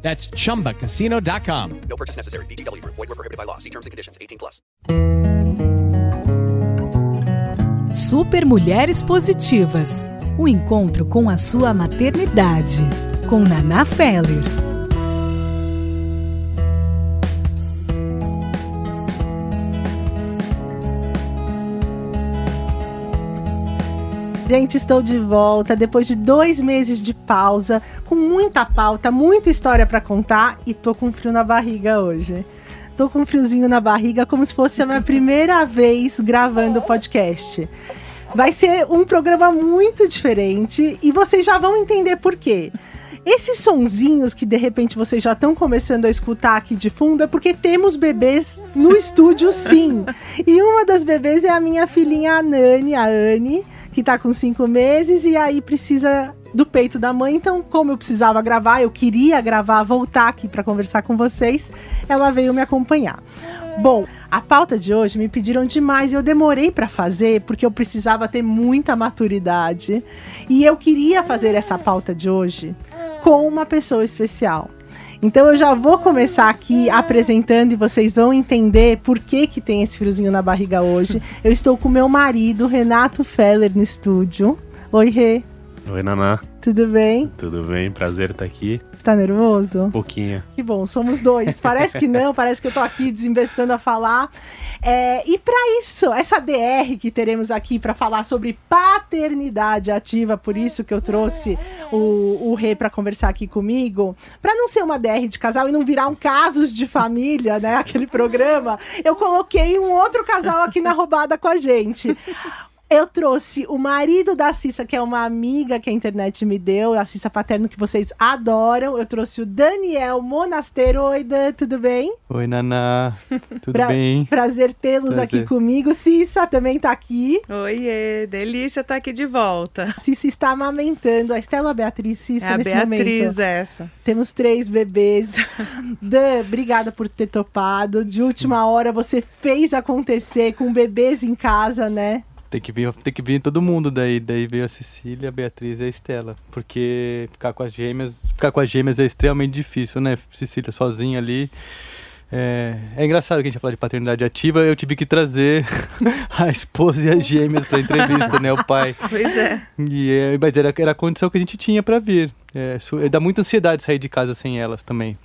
That's chumbacasino.com. No purchase necessary. VGW Group. Void were prohibited by law. See terms and conditions. 18 plus. Super Mulheres Positivas. O encontro com a sua maternidade. Com Naná Feller. Gente, estou de volta depois de dois meses de pausa, com muita pauta, muita história para contar e tô com frio na barriga hoje. Tô com um friozinho na barriga, como se fosse a minha primeira vez gravando o podcast. Vai ser um programa muito diferente e vocês já vão entender por quê. Esses sonzinhos que de repente vocês já estão começando a escutar aqui de fundo é porque temos bebês no estúdio, sim. E uma das bebês é a minha filhinha Nani, a Anne que tá com cinco meses e aí precisa do peito da mãe. Então, como eu precisava gravar, eu queria gravar, voltar aqui para conversar com vocês, ela veio me acompanhar. Bom, a pauta de hoje me pediram demais e eu demorei para fazer porque eu precisava ter muita maturidade e eu queria fazer essa pauta de hoje com uma pessoa especial. Então eu já vou começar aqui apresentando e vocês vão entender por que que tem esse friozinho na barriga hoje. Eu estou com meu marido, Renato Feller, no estúdio. Oi, Rê. Oi, Naná. Tudo bem? Tudo bem? Prazer estar aqui. Tá nervoso? Um pouquinho. Que bom, somos dois. Parece que não, parece que eu tô aqui desinvestando a falar. É, e para isso, essa DR que teremos aqui para falar sobre paternidade ativa, por isso que eu trouxe o, o Rê para conversar aqui comigo, para não ser uma DR de casal e não virar um casos de família, né? Aquele programa, eu coloquei um outro casal aqui na roubada com a gente. Eu trouxe o marido da Cissa, que é uma amiga que a internet me deu, a Cissa Paterno, que vocês adoram. Eu trouxe o Daniel Monasteiro. Oi, Dan, tudo bem? Oi, Naná. Tudo pra bem? Prazer tê-los aqui comigo. Cissa também tá aqui. Oiê, delícia estar tá aqui de volta. Cissa está amamentando. A Estela Beatriz Cissa é a nesse Beatriz momento. essa. Temos três bebês. Dan, obrigada por ter topado. De última hora você fez acontecer com bebês em casa, né? Tem que vir, tem que vir todo mundo daí. Daí veio a Cecília, a Beatriz e a Estela. Porque ficar com as gêmeas, ficar com as gêmeas é extremamente difícil, né? Cecília sozinha ali. É, é engraçado que a gente fala de paternidade ativa, eu tive que trazer a esposa e as gêmeas para entrevista, né? O pai. Pois é. E, é, mas era, era a condição que a gente tinha para vir. É, dá muita ansiedade sair de casa sem elas também.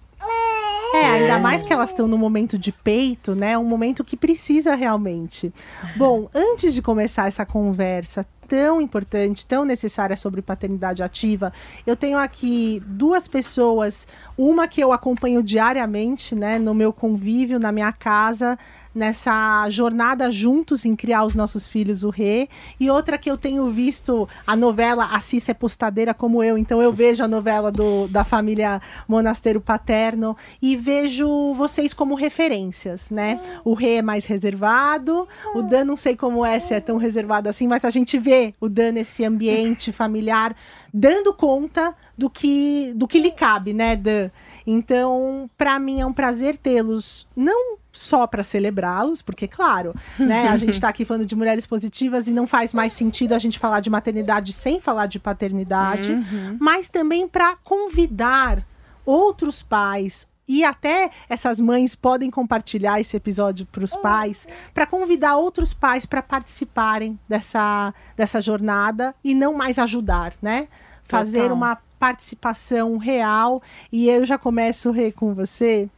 É, ainda mais que elas estão no momento de peito, né? Um momento que precisa realmente. Bom, antes de começar essa conversa tão importante, tão necessária sobre paternidade ativa, eu tenho aqui duas pessoas, uma que eu acompanho diariamente, né, no meu convívio, na minha casa, nessa jornada juntos em criar os nossos filhos, o Rê, e outra que eu tenho visto a novela A Cissa é postadeira como eu, então eu vejo a novela do, da família Monasteiro Paterno e vejo vocês como referências, né? O Rê é mais reservado, o Dan não sei como é, se é tão reservado assim, mas a gente vê o Dan nesse ambiente familiar dando conta do que, do que lhe cabe, né, Dan? Então, para mim é um prazer tê-los, não só para celebrá-los, porque, claro, né, a gente está aqui falando de mulheres positivas e não faz mais sentido a gente falar de maternidade sem falar de paternidade, uhum. mas também para convidar outros pais, e até essas mães podem compartilhar esse episódio para os pais, para convidar outros pais para participarem dessa, dessa jornada e não mais ajudar, né? Fazer Total. uma participação real. E eu já começo, Rê, com você.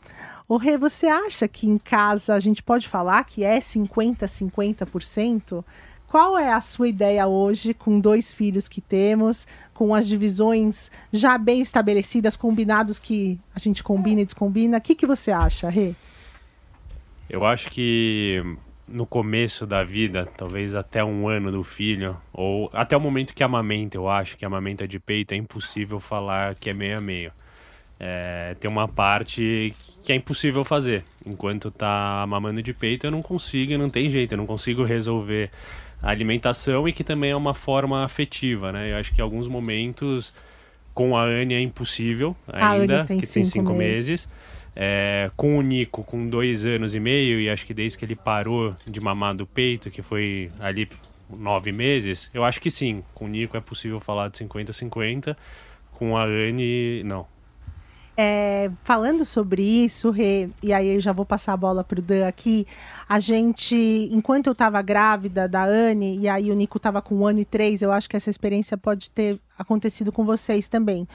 O Rê, você acha que em casa a gente pode falar que é 50, 50%? Qual é a sua ideia hoje, com dois filhos que temos, com as divisões já bem estabelecidas, combinados que a gente combina e descombina? O que, que você acha, Rê? Eu acho que no começo da vida, talvez até um ano do filho, ou até o momento que amamenta, eu acho que amamenta de peito, é impossível falar que é meio a meio. É, tem uma parte que é impossível fazer. Enquanto tá mamando de peito, eu não consigo, não tem jeito, eu não consigo resolver a alimentação e que também é uma forma afetiva, né? Eu acho que em alguns momentos com a Anne é impossível ainda, tem que tem cinco cinco meses. meses. É, com o Nico, com dois anos e meio, e acho que desde que ele parou de mamar do peito, que foi ali nove meses, eu acho que sim. Com o Nico é possível falar de 50-50. Com a Anne, não. É, falando sobre isso, Rê, e aí eu já vou passar a bola pro Dan aqui. A gente, enquanto eu estava grávida da Anne, e aí o Nico estava com um ano e três, eu acho que essa experiência pode ter acontecido com vocês também.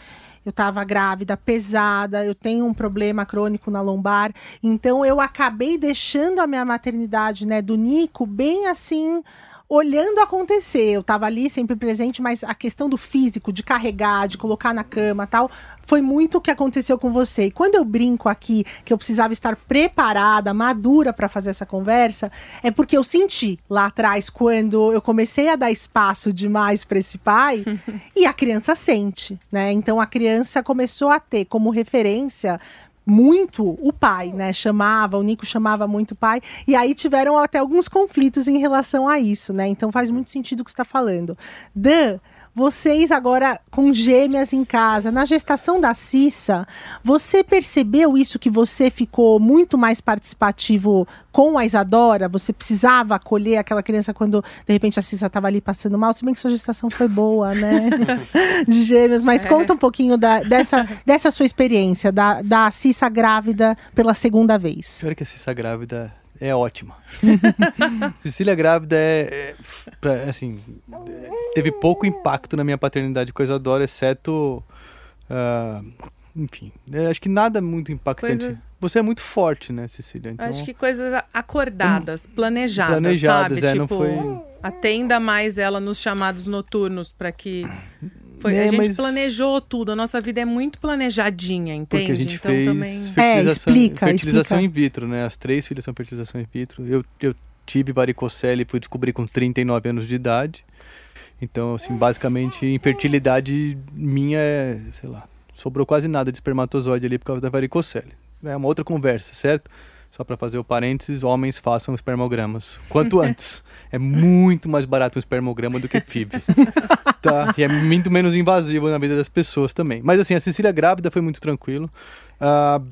Eu estava grávida, pesada, eu tenho um problema crônico na lombar, então eu acabei deixando a minha maternidade, né, do Nico bem assim olhando acontecer. Eu estava ali sempre presente, mas a questão do físico, de carregar, de colocar na cama tal, foi muito o que aconteceu com você. E quando eu brinco aqui que eu precisava estar preparada, madura para fazer essa conversa, é porque eu senti lá atrás, quando eu comecei a dar espaço demais para esse pai, e a criança sente, né? Então a criança começou a ter como referência muito o pai, né? Chamava, o Nico chamava muito o pai, e aí tiveram até alguns conflitos em relação a isso, né? Então faz muito sentido o que você está falando. Dan, vocês agora com gêmeas em casa, na gestação da Cissa, você percebeu isso que você ficou muito mais participativo com a Isadora? Você precisava acolher aquela criança quando de repente a Cissa estava ali passando mal? Se bem que sua gestação foi boa, né? De gêmeas, mas conta um pouquinho da- dessa, dessa sua experiência, da, da Cissa grávida pela segunda vez. Pior que a Cissa grávida é ótima. Cecília grávida é, é, pra- assim, teve pouco impacto na minha paternidade com a Isadora, exceto, ah, enfim, acho que nada muito impactante. Coisas- Você é muito forte, né, Cecília? Então, Acho que coisas acordadas, planejadas, Planejadas, sabe? é, não tipo, foi- atenda mais ela nos chamados noturnos para que foi, É, a gente mas- planejou tudo, a nossa vida é muito planejadinha, entende? Porque a gente então fez também fertilização, explica, fertilização explica. in vitro, né? As três filhas são fertilização in vitro. Eu, eu tive varicocele e fui descobrir com 39 anos de idade. Então, assim, basicamente, infertilidade minha é, sei lá, sobrou quase nada de espermatozoide ali por causa da varicocele. É uma outra conversa, certo? Só para fazer o parênteses, homens façam espermogramas. Quanto antes. É muito mais barato um espermograma do que FIV. tá? E é muito menos invasivo na vida das pessoas também. Mas assim, a Cecília grávida foi muito tranquilo. Ah,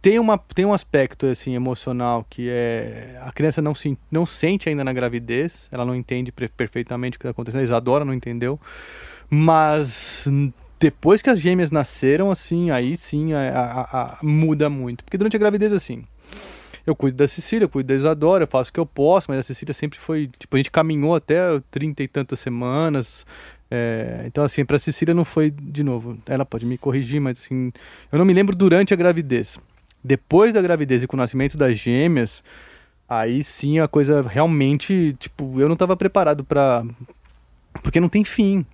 tem, uma, tem um aspecto assim emocional que é a criança não, se, não sente ainda na gravidez, ela não entende perfeitamente o que está acontecendo, a Isadora não entendeu, mas depois que as gêmeas nasceram, assim, aí sim a, a- a- muda muito. Porque durante a gravidez, assim, eu cuido da Cecília, eu cuido da Isadora, eu faço o que eu posso, mas a Cecília sempre foi, tipo, a gente caminhou até trinta e tantas semanas, é, então assim, pra Cecília não foi, de novo, ela pode me corrigir, mas assim, eu não me lembro durante a gravidez. Depois da gravidez e com o nascimento das gêmeas, aí sim a coisa realmente, tipo, eu não tava preparado pra... Porque não tem fim.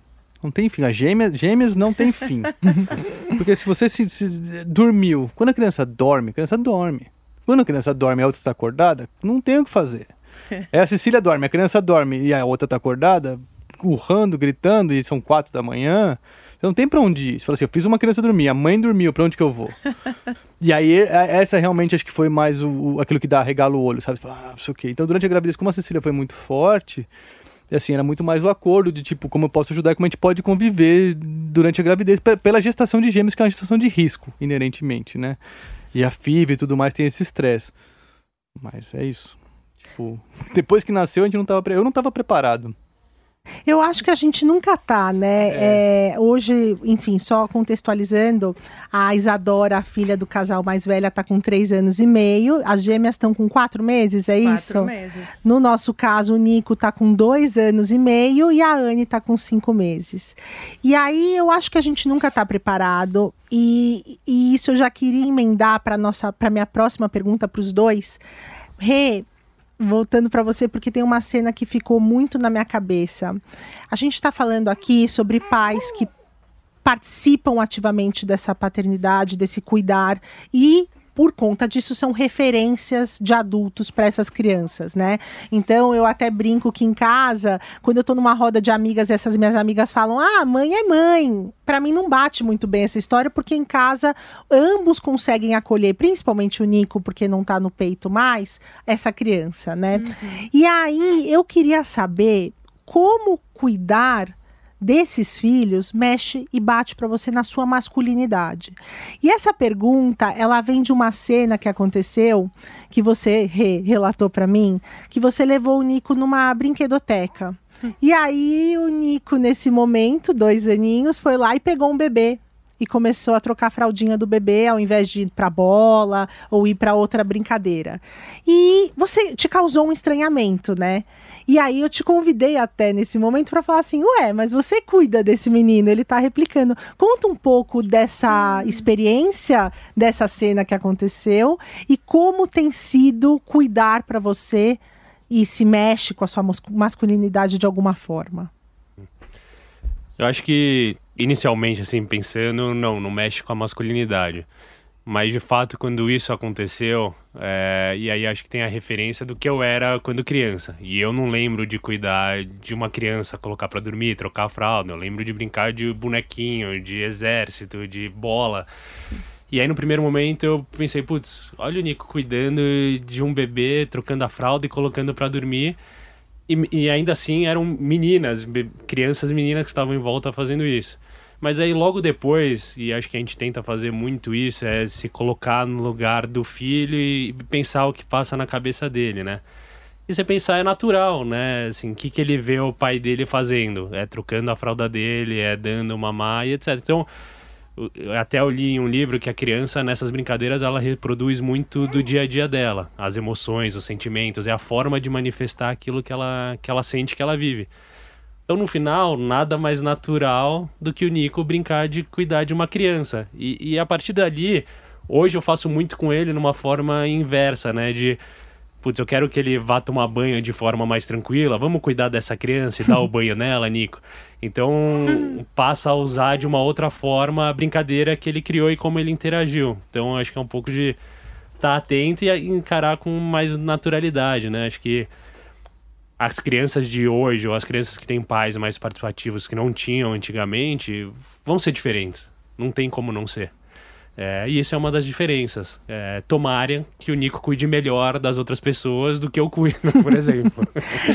Não tem fim. As gêmeas, gêmeas não tem fim. Porque se você se, se- dormiu, quando a criança dorme, a criança dorme. Quando a criança dorme e a outra está acordada, não tem o que fazer. É a Cecília dorme, a criança dorme e a outra está acordada, urrando, gritando, e são quatro da manhã. Você não tem pra onde ir. Você fala assim, eu fiz uma criança dormir, a mãe dormiu, pra onde que eu vou? e aí, é- essa realmente acho que foi mais o, o- aquilo que dá regalo o olho, sabe? Fala, ah, não sei o quê. Então, durante a gravidez, como a Cecília foi muito forte, e assim, era muito mais o acordo de tipo, como eu posso ajudar e como a gente pode conviver durante a gravidez pe- pela gestação de gêmeos, que é uma gestação de risco, inerentemente, né? E a FIV e tudo mais tem esse estresse. Mas é isso. Tipo, depois que nasceu, a gente não tava. Eu não tava preparado. Eu acho que a gente nunca tá, né? É, hoje, enfim, só contextualizando, a Isadora, a filha do casal mais velha, tá com três anos e meio. As gêmeas estão com quatro meses, é quatro isso? meses. No nosso caso, o Nico tá com dois anos e meio e a Anne tá com cinco meses. E aí eu acho que a gente nunca tá preparado. E, e isso eu já queria emendar para nossa, para minha próxima pergunta para os dois. Rê, voltando para você porque tem uma cena que ficou muito na minha cabeça. A gente está falando aqui sobre pais que participam ativamente dessa paternidade, desse cuidar e por conta disso, são referências de adultos para essas crianças, né? Então eu até brinco que em casa, quando eu tô numa roda de amigas, essas minhas amigas falam: ah, mãe é mãe. Para mim não bate muito bem essa história, porque em casa ambos conseguem acolher, principalmente o Nico, porque não tá no peito mais, essa criança, né? E aí eu queria saber como cuidar desses filhos mexe e bate para você na sua masculinidade. E essa pergunta, ela vem de uma cena que aconteceu, que você re relatou para mim, que você levou o Nico numa brinquedoteca. E aí o Nico nesse momento, dois aninhos, foi lá e pegou um bebê e começou a trocar a fraldinha do bebê ao invés de ir para bola ou ir para outra brincadeira. E você te causou um estranhamento, né? E aí eu te convidei até nesse momento para falar assim: "Ué, mas você cuida desse menino, ele tá replicando". Conta um pouco dessa experiência, dessa cena que aconteceu e como tem sido cuidar para você e se mexe com a sua mas- masculinidade de alguma forma. Eu acho que, inicialmente, assim, pensando, não, não mexe com a masculinidade. Mas, de fato, quando isso aconteceu, é, e aí acho que tem a referência do que eu era quando criança. E eu não lembro de cuidar de uma criança, colocar pra dormir, trocar a fralda. Eu lembro de brincar de bonequinho, de exército, de bola. E aí, no primeiro momento, eu pensei, putz, olha o Nico cuidando de um bebê, trocando a fralda e colocando pra dormir. E, e ainda assim eram meninas, crianças meninas que estavam em volta fazendo isso. Mas aí logo depois, e acho que a gente tenta fazer muito isso, é se colocar no lugar do filho e pensar o que passa na cabeça dele, né? E você pensar é natural, né? Assim, o que, que ele vê o pai dele fazendo? É trocando a fralda dele, é dando mamar e etc. Então, até eu li em um livro que a criança nessas brincadeiras ela reproduz muito do dia a dia dela, as emoções, os sentimentos, é a forma de manifestar aquilo que ela, que ela sente que ela vive. Então no final, nada mais natural do que o Nico brincar de cuidar de uma criança. E, e a partir dali, hoje eu faço muito com ele numa forma inversa, né? De putz, eu quero que ele vá tomar banho de forma mais tranquila, vamos cuidar dessa criança e dar o banho nela, Nico. Então, passa a usar de uma outra forma a brincadeira que ele criou e como ele interagiu. Então, acho que é um pouco de estar atento e encarar com mais naturalidade, né? Acho que as crianças de hoje, ou as crianças que têm pais mais participativos que não tinham antigamente, vão ser diferentes. Não tem como não ser. É, e isso é uma das diferenças. É, tomarem que o Nico cuide melhor das outras pessoas do que eu cuido, por exemplo.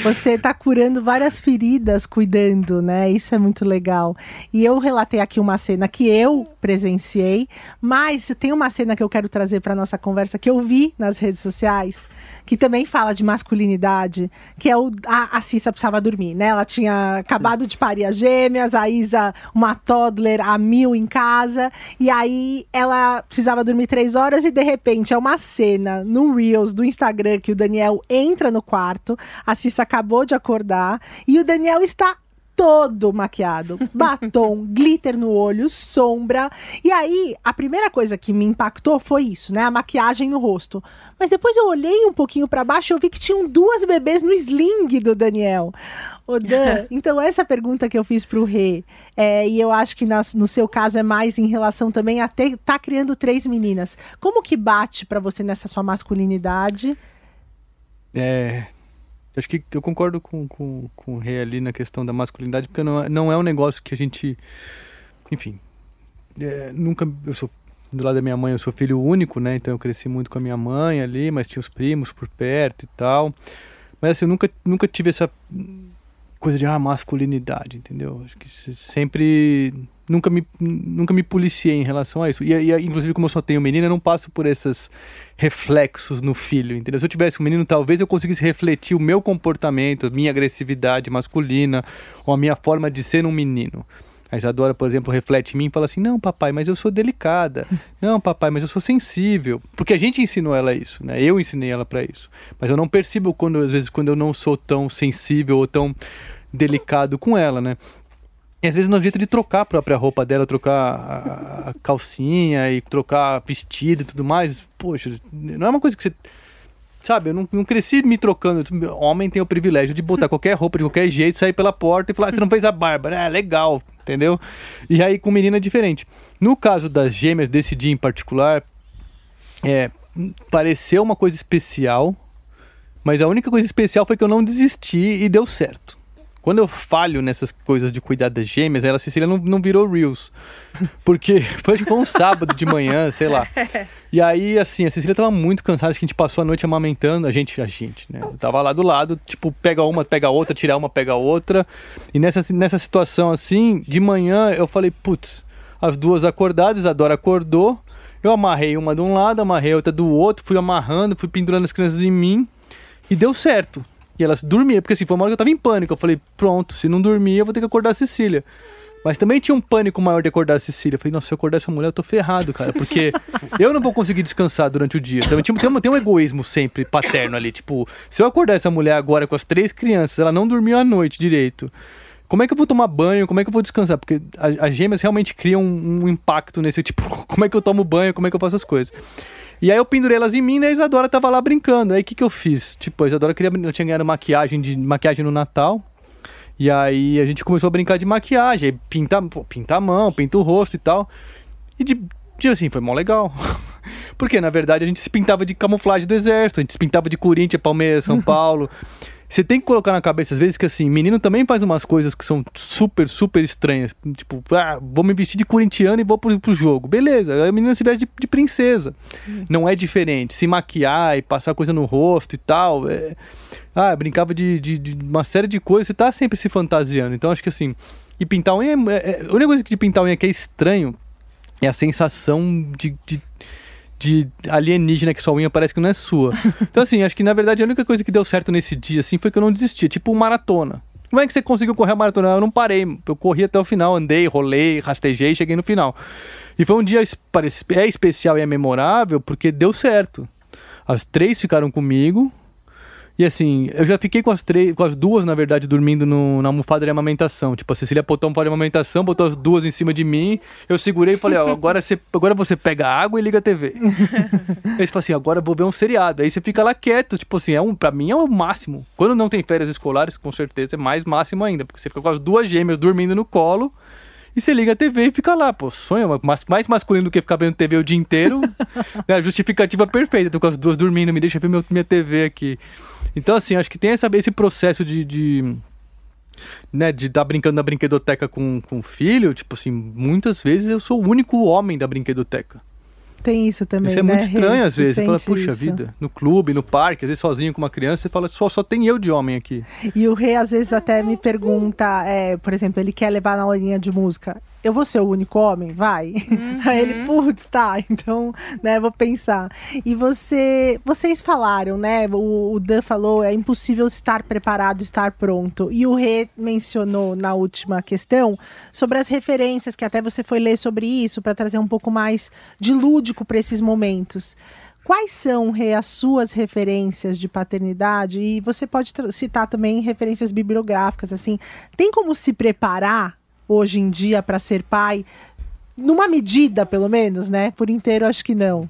Você está curando várias feridas cuidando, né? Isso é muito legal. E eu relatei aqui uma cena que eu presenciei, mas tem uma cena que eu quero trazer para nossa conversa que eu vi nas redes sociais, que também fala de masculinidade, que é o a, a Cissa precisava dormir, né? Ela tinha acabado de parir as gêmeas, a Isa, uma toddler a mil em casa, e aí ela precisava dormir três horas e de repente é uma cena no Reels do Instagram que o Daniel entra no quarto, a Cissa acabou de acordar e o Daniel está todo maquiado, batom, glitter no olho, sombra. E aí, a primeira coisa que me impactou foi isso, né? A maquiagem no rosto. Mas depois eu olhei um pouquinho para baixo e eu vi que tinham duas bebês no sling do Daniel. Ô Dan, então essa pergunta que eu fiz pro Rê, é, e eu acho que nas- no seu caso é mais em relação também a ter, tá criando três meninas. Como que bate para você nessa sua masculinidade? É, acho que eu concordo com, com, com o Rei ali na questão da masculinidade, porque não, é- não é um negócio que a gente. Enfim. é, nunca. Eu sou. Do lado da minha mãe, eu sou filho único, né? Então eu cresci muito com a minha mãe ali, mas tinha os primos por perto e tal. Mas assim, eu nunca, nunca tive essa coisa de ah, masculinidade, entendeu? Acho que se- sempre nunca me nunca me policiei em relação a isso. E, e inclusive como eu só tenho menina, eu não passo por esses reflexos no filho, entendeu? Se eu tivesse um menino, talvez eu conseguisse refletir o meu comportamento, minha agressividade masculina ou a minha forma de ser um menino. A Isadora, por exemplo, reflete em mim e fala assim: Não, papai, mas eu sou delicada. Não, papai, mas eu sou sensível. Porque a gente ensinou ela isso, né? Eu ensinei ela para isso. Mas eu não percebo quando, às vezes, quando eu não sou tão sensível ou tão delicado com ela, né? E às vezes no jeito de trocar a própria roupa dela, trocar a, calcinha e trocar vestido e tudo mais, poxa, não é uma coisa que você. Sabe, eu não, não cresci me trocando. Homem tem o privilégio de botar qualquer roupa de qualquer jeito, sair pela porta e falar, "Ah, você não fez a barba, né? Legal, entendeu? E aí com menina é diferente. No caso das gêmeas, desse dia em particular, é, pareceu uma coisa especial, mas a única coisa especial foi que eu não desisti e deu certo. Quando eu falho nessas coisas de cuidar das gêmeas, ela, a Cecília, não, não virou Reels. Porque foi, foi um sábado de manhã, sei lá. E aí, assim, a Cecília tava muito cansada, acho que a gente passou a noite amamentando, a gente, a gente, né? Eu tava lá do lado, tipo, pega uma, pega outra, tira uma, pega outra. E nessa, nessa situação, assim, de manhã, eu falei, putz, as duas acordadas, a Dora acordou, eu amarrei uma de um lado, amarrei outra do outro, fui amarrando, fui pendurando as crianças em mim, e deu certo. E elas dormiam, porque assim, foi uma hora que eu tava em pânico. Eu falei, pronto, se não dormir, eu vou ter que acordar a Cecília. Mas também tinha um pânico maior de acordar a Cecília. Eu falei, nossa, se eu acordar essa mulher, eu tô ferrado, cara. Porque eu não vou conseguir descansar durante o dia. Então, tem, um, tem um egoísmo sempre paterno ali. Tipo, se eu acordar essa mulher agora com as três crianças, ela não dormiu a noite direito. Como é que eu vou tomar banho? Como é que eu vou descansar? Porque as gêmeas realmente criam um, um impacto nesse tipo, como é que eu tomo banho, como é que eu faço as coisas. E aí eu pendurei elas em mim, né? A Isadora tava lá brincando. Aí o que, que eu fiz? Tipo, a Isadora queria. Eu tinha ganhado maquiagem de maquiagem no Natal. E aí a gente começou a brincar de maquiagem. Aí pinta, pô, pinta a mão, pinta o rosto e tal. E de, de assim, foi mó legal. Porque, na verdade, a gente se pintava de camuflagem do exército, a gente se pintava de Corinthians, Palmeiras, São Paulo. Você tem que colocar na cabeça, às vezes, que assim, menino também faz umas coisas que são super, super estranhas. Tipo, ah, vou me vestir de corintiano e vou pro, pro jogo. Beleza, a menina se veste de, de princesa. Não é diferente. Se maquiar e passar coisa no rosto e tal. É... Ah, brincava de, de, de, uma série de coisas, você tá sempre se fantasiando. Então acho que assim. E pintar unha é, é, a única coisa de pintar unha que é estranho é a sensação de, de de alienígena que sua unha parece que não é sua. Então, assim, acho que na verdade a única coisa que deu certo nesse dia, assim, foi que eu não desisti. Tipo, maratona. Como é que você conseguiu correr a maratona? Eu não parei. Eu corri até o final, andei, rolei, rastejei e cheguei no final. E foi um dia é especial e é memorável porque deu certo. As três ficaram comigo, e assim, eu já fiquei com as três, com as duas, na verdade, dormindo no, na almofada de amamentação. Tipo, a Cecília botou um pau de amamentação, botou as duas em cima de mim. Eu segurei e falei, ó, agora você, agora você pega a água e liga a TV. Aí você fala assim, agora eu vou ver um seriado. Aí você fica lá quieto, tipo assim, é um, pra mim é o máximo. Quando não tem férias escolares, com certeza é mais máximo ainda, porque você fica com as duas gêmeas dormindo no colo e você liga a TV e fica lá, pô, sonho, mais, mais masculino do que ficar vendo TV o dia inteiro. né? Justificativa perfeita, tô com as duas dormindo, me deixa ver meu, minha TV aqui. Então, assim, acho que tem essa, esse processo de, de né, de estar tá brincando na brinquedoteca com, com o filho, tipo assim, muitas vezes eu sou o único homem da brinquedoteca. Tem isso também. Isso é né, muito estranho às vezes. Você, fala, puxa isso. vida, no clube, no parque, às vezes sozinho com uma criança, você fala, só, só tem eu de homem aqui. E o Rei às vezes até me pergunta, é, por exemplo, ele quer levar na aulinha de música. Eu vou ser o único homem? Vai. Aí ele, putz, tá, então, né, vou pensar. E você, vocês falaram, né, o, o Dan falou, é impossível estar preparado, estar pronto. E o Rê mencionou na última questão sobre as referências, que até você foi ler sobre isso, para trazer um pouco mais de lúdico para esses momentos. Quais são, Rê, as suas referências de paternidade? E você pode citar também referências bibliográficas, assim. Tem como se preparar hoje em dia para ser pai? Numa medida, pelo menos, né? Por inteiro, acho que não.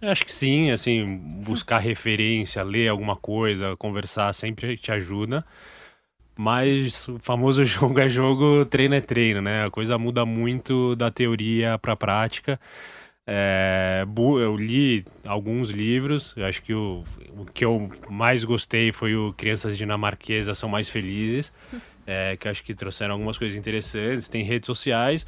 Acho que sim, assim, buscar referência, ler alguma coisa, conversar sempre te ajuda. Mas o famoso jogo é jogo, treino é treino, né? A coisa muda muito da teoria para a prática. É, eu li alguns livros, acho que o, o que eu mais gostei foi o Crianças Dinamarquesas São Mais Felizes, é, que acho que trouxeram algumas coisas interessantes. Tem redes sociais,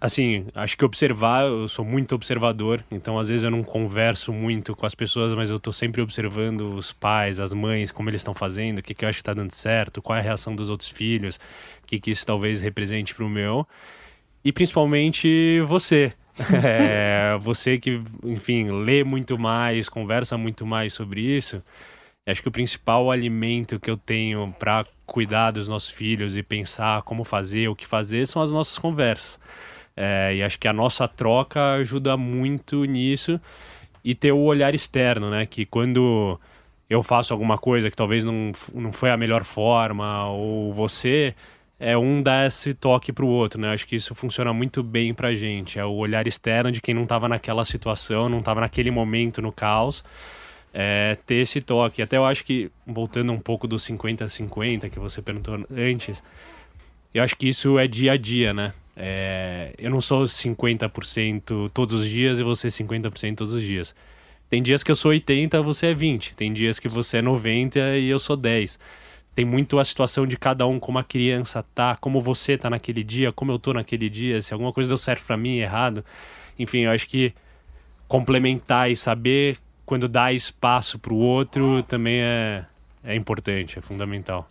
assim, acho que observar, eu sou muito observador, então às vezes eu não converso muito com as pessoas, mas eu tô sempre observando os pais, as mães, como eles estão fazendo, o que, que eu acho que tá dando certo, qual é a reação dos outros filhos, o que, que isso talvez represente pro meu. E principalmente você. É, você que, enfim, lê muito mais, conversa muito mais sobre isso. Acho que o principal alimento que eu tenho para cuidar dos nossos filhos e pensar como fazer, o que fazer, são as nossas conversas. É, e acho que a nossa troca ajuda muito nisso e ter o olhar externo, né? Que quando eu faço alguma coisa que talvez não, não foi a melhor forma, ou você, é um dá esse toque pro outro, né? Acho que isso funciona muito bem pra gente. É o olhar externo de quem não estava naquela situação, não estava naquele momento no caos. É, ter esse toque. Até eu acho que, voltando um pouco do 50-50 que você perguntou antes, eu acho que isso é dia a dia, né? É, eu não sou 50% todos os dias e você 50% todos os dias. Tem dias que eu sou 80, você é 20. Tem dias que você é 90 e eu sou 10. Tem muito a situação de cada um, como a criança tá, como você tá naquele dia, como eu tô naquele dia, se alguma coisa deu certo para mim, errado. Enfim, eu acho que complementar e saber quando dá espaço para o outro também é, é importante, é fundamental.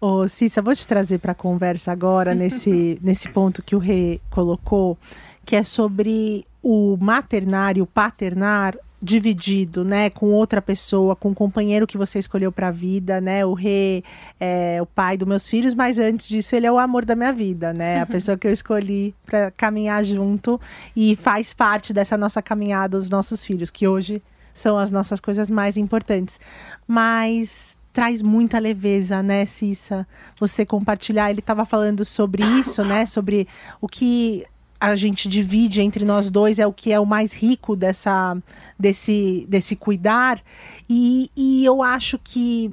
Ô, Cissa, vou te trazer para a conversa agora, nesse, nesse ponto que o Rê colocou, que é sobre o maternar e o paternar dividido, né, com outra pessoa, com o companheiro que você escolheu para a vida, né? O Rê é o pai dos meus filhos, mas antes disso ele é o amor da minha vida, né? A pessoa que eu escolhi para caminhar junto e faz parte dessa nossa caminhada os nossos filhos, que hoje são as nossas coisas mais importantes. Mas traz muita leveza, né, Cissa? Você compartilhar, ele estava falando sobre isso, né? Sobre o que a gente divide entre nós dois é o que é o mais rico dessa, desse, desse cuidar. E, e eu acho que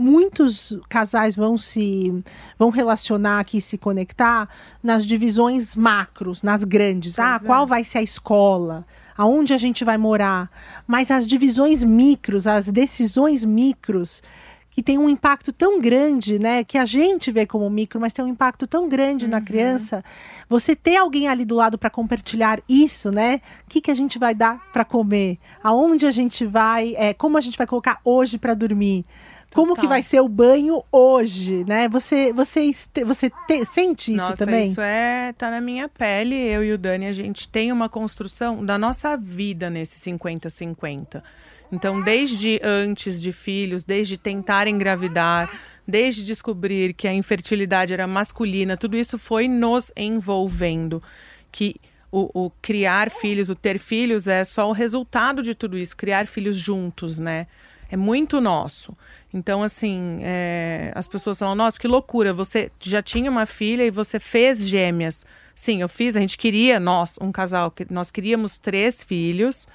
muitos casais vão se vão relacionar aqui se conectar nas divisões macros, nas grandes. Pois ah, é. qual vai ser a escola? Aonde a gente vai morar? Mas as divisões micros, as decisões micros, que tem um impacto tão grande, né? Que a gente vê como micro, mas tem um impacto tão grande uhum. na criança. Você ter alguém ali do lado para compartilhar isso, né? O que, que a gente vai dar para comer? Aonde a gente vai? É, como a gente vai colocar hoje para dormir? Como que vai ser o banho hoje, né? Você você você te, sente isso nossa, também? Isso é tá na minha pele. Eu e o Dani a gente tem uma construção da nossa vida nesse 50 50. Então, desde antes de filhos, desde tentar engravidar, desde descobrir que a infertilidade era masculina, tudo isso foi nos envolvendo. Que o, o, criar filhos, o ter filhos é só o resultado de tudo isso, criar filhos juntos, né? É muito nosso. Então, assim, é, as pessoas falam: nossa, que loucura, você já tinha uma filha e você fez gêmeas. Sim, eu fiz, a gente queria, nós, um casal, nós queríamos três filhos.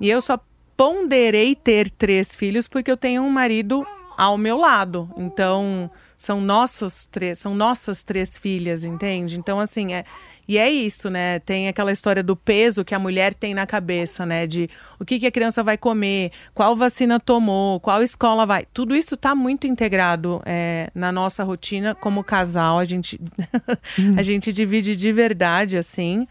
E eu só ponderei ter três filhos porque eu tenho um marido ao meu lado. Então, são nossas três, são nossas três filhas, entende? Então, assim, é. E é isso, né? Tem aquela história do peso que a mulher tem na cabeça, né? De o que, que a criança vai comer, qual vacina tomou, qual escola vai. Tudo isso está muito integrado é, na nossa rotina como casal. A gente, hum. a gente divide de verdade, assim.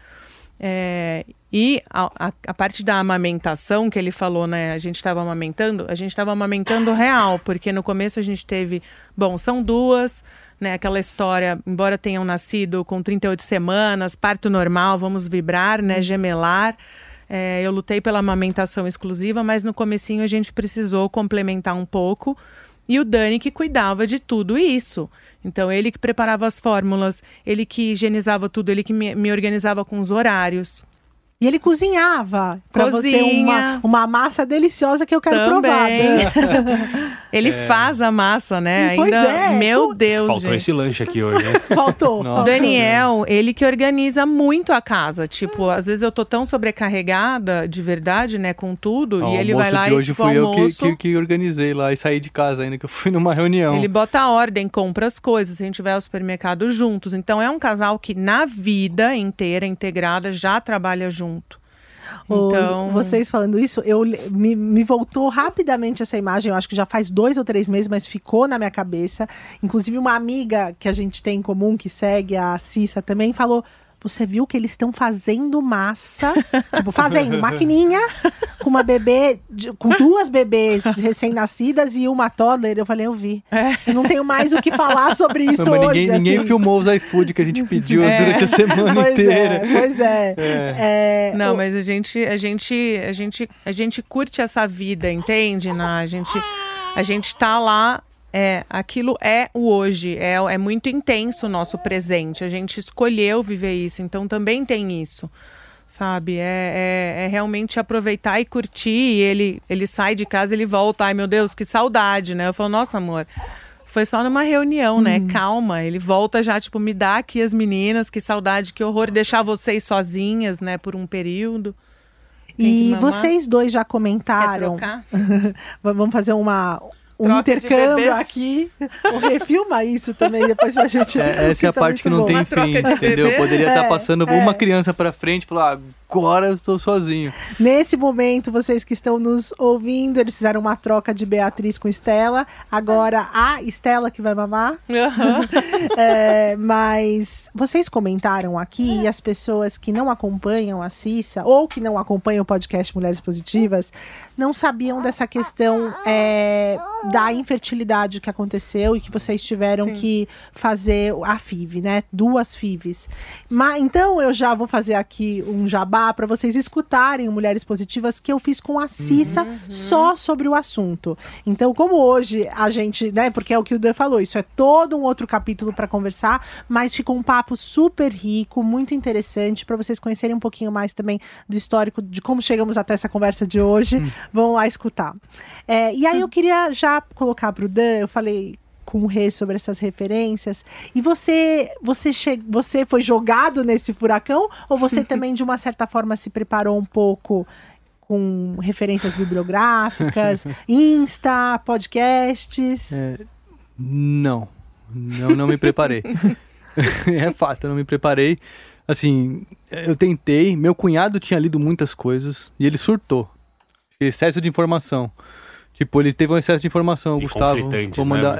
É, e a, a, a, parte da amamentação que ele falou, né? A gente estava amamentando, a gente estava amamentando real, porque no começo a gente teve, bom, são duas, né? Aquela história, embora tenham nascido com 38 semanas, parto normal, vamos vibrar, né? Uhum. Gemelar. É, eu lutei pela amamentação exclusiva, mas no comecinho a gente precisou complementar um pouco. E o Dani que cuidava de tudo isso. Então, ele que preparava as fórmulas, ele que higienizava tudo, ele que me, me organizava com os horários. E ele cozinhava para você uma, uma massa deliciosa que eu quero Também. provar. ele é. faz a massa, né? Pois Ainda, é. Meu Deus, Faltou gente. esse lanche aqui hoje, né? Faltou. O Daniel, ele que organiza muito a casa. Tipo, às vezes eu tô tão sobrecarregada, de verdade, né, com tudo, e ele vai lá de e hoje tipo, fui almoço, eu que, que, que organizei lá e saí de casa ainda, que eu fui numa reunião. Ele bota a ordem, compra as coisas, a gente vai ao supermercado juntos. Então é um casal que na vida inteira, integrada, já trabalha junto. Então... Vocês falando isso, eu me, me voltou rapidamente essa imagem. Eu acho que já faz dois ou três meses, mas ficou na minha cabeça. Inclusive, uma amiga que a gente tem em comum, que segue, a Cissa, também falou: você viu que eles estão fazendo massa, tipo, fazendo maquininha com uma bebê, de, com duas bebês recém-nascidas e uma toddler. Eu falei, eu vi. É. Eu não tenho mais o que falar sobre isso não, hoje. Ninguém, ninguém, assim. filmou os iFood que a gente pediu é. durante a semana pois inteira. É, pois é. é. não, mas a gente, a gente, a gente, a gente curte essa vida, entende? Na, a gente, a gente tá lá é, aquilo é o hoje, é, é muito intenso o nosso presente. A gente escolheu viver isso, então também tem isso, sabe? É, é, é, realmente aproveitar e curtir. E ele, ele sai de casa, ele volta. Ai, meu Deus, que saudade, né? Eu falo, nossa, amor. Foi só numa reunião, né? Uhum. Calma. Ele volta já, tipo, me dá aqui as meninas, que saudade, que horror deixar vocês sozinhas, né, por um período. E vocês dois já comentaram. Vamos fazer uma um intercâmbio aqui. Refilma isso também depois pra gente. É, essa é a tá parte que não bom. tem fim, de entendeu? bebês. Poderia estar É, passando é. uma criança pra frente e falar, agora eu estou sozinho. Nesse momento, vocês que estão nos ouvindo, eles fizeram uma troca de Beatriz com Estela. Agora a Estela que vai mamar. Aham. É, mas vocês comentaram aqui, e as pessoas que não acompanham a Cissa, ou que não acompanham o podcast Mulheres Positivas, não sabiam dessa questão é, da infertilidade que aconteceu e que vocês tiveram Sim. que fazer a FIV, né? Duas FIVs. Mas, então eu já vou fazer aqui um jabá para vocês escutarem Mulheres Positivas que eu fiz com a Cissa só sobre o assunto. Então, como hoje a gente, né, porque é o que o Dan falou, isso é todo um outro capítulo para conversar, mas ficou um papo super rico, muito interessante para vocês conhecerem um pouquinho mais também do histórico de como chegamos até essa conversa de hoje. Vão lá escutar. É, e aí eu queria já colocar para o Dan, eu falei com o Rê sobre essas referências. E você, você, che... você foi jogado nesse furacão ou você também de uma certa forma se preparou um pouco com referências bibliográficas, Insta, podcasts? É, não, não, não me preparei. é fato, eu não me preparei. Assim, eu tentei, meu cunhado tinha lido muitas coisas e ele surtou. Excesso de informação. Tipo, ele teve um excesso de informação, E Gustavo. vou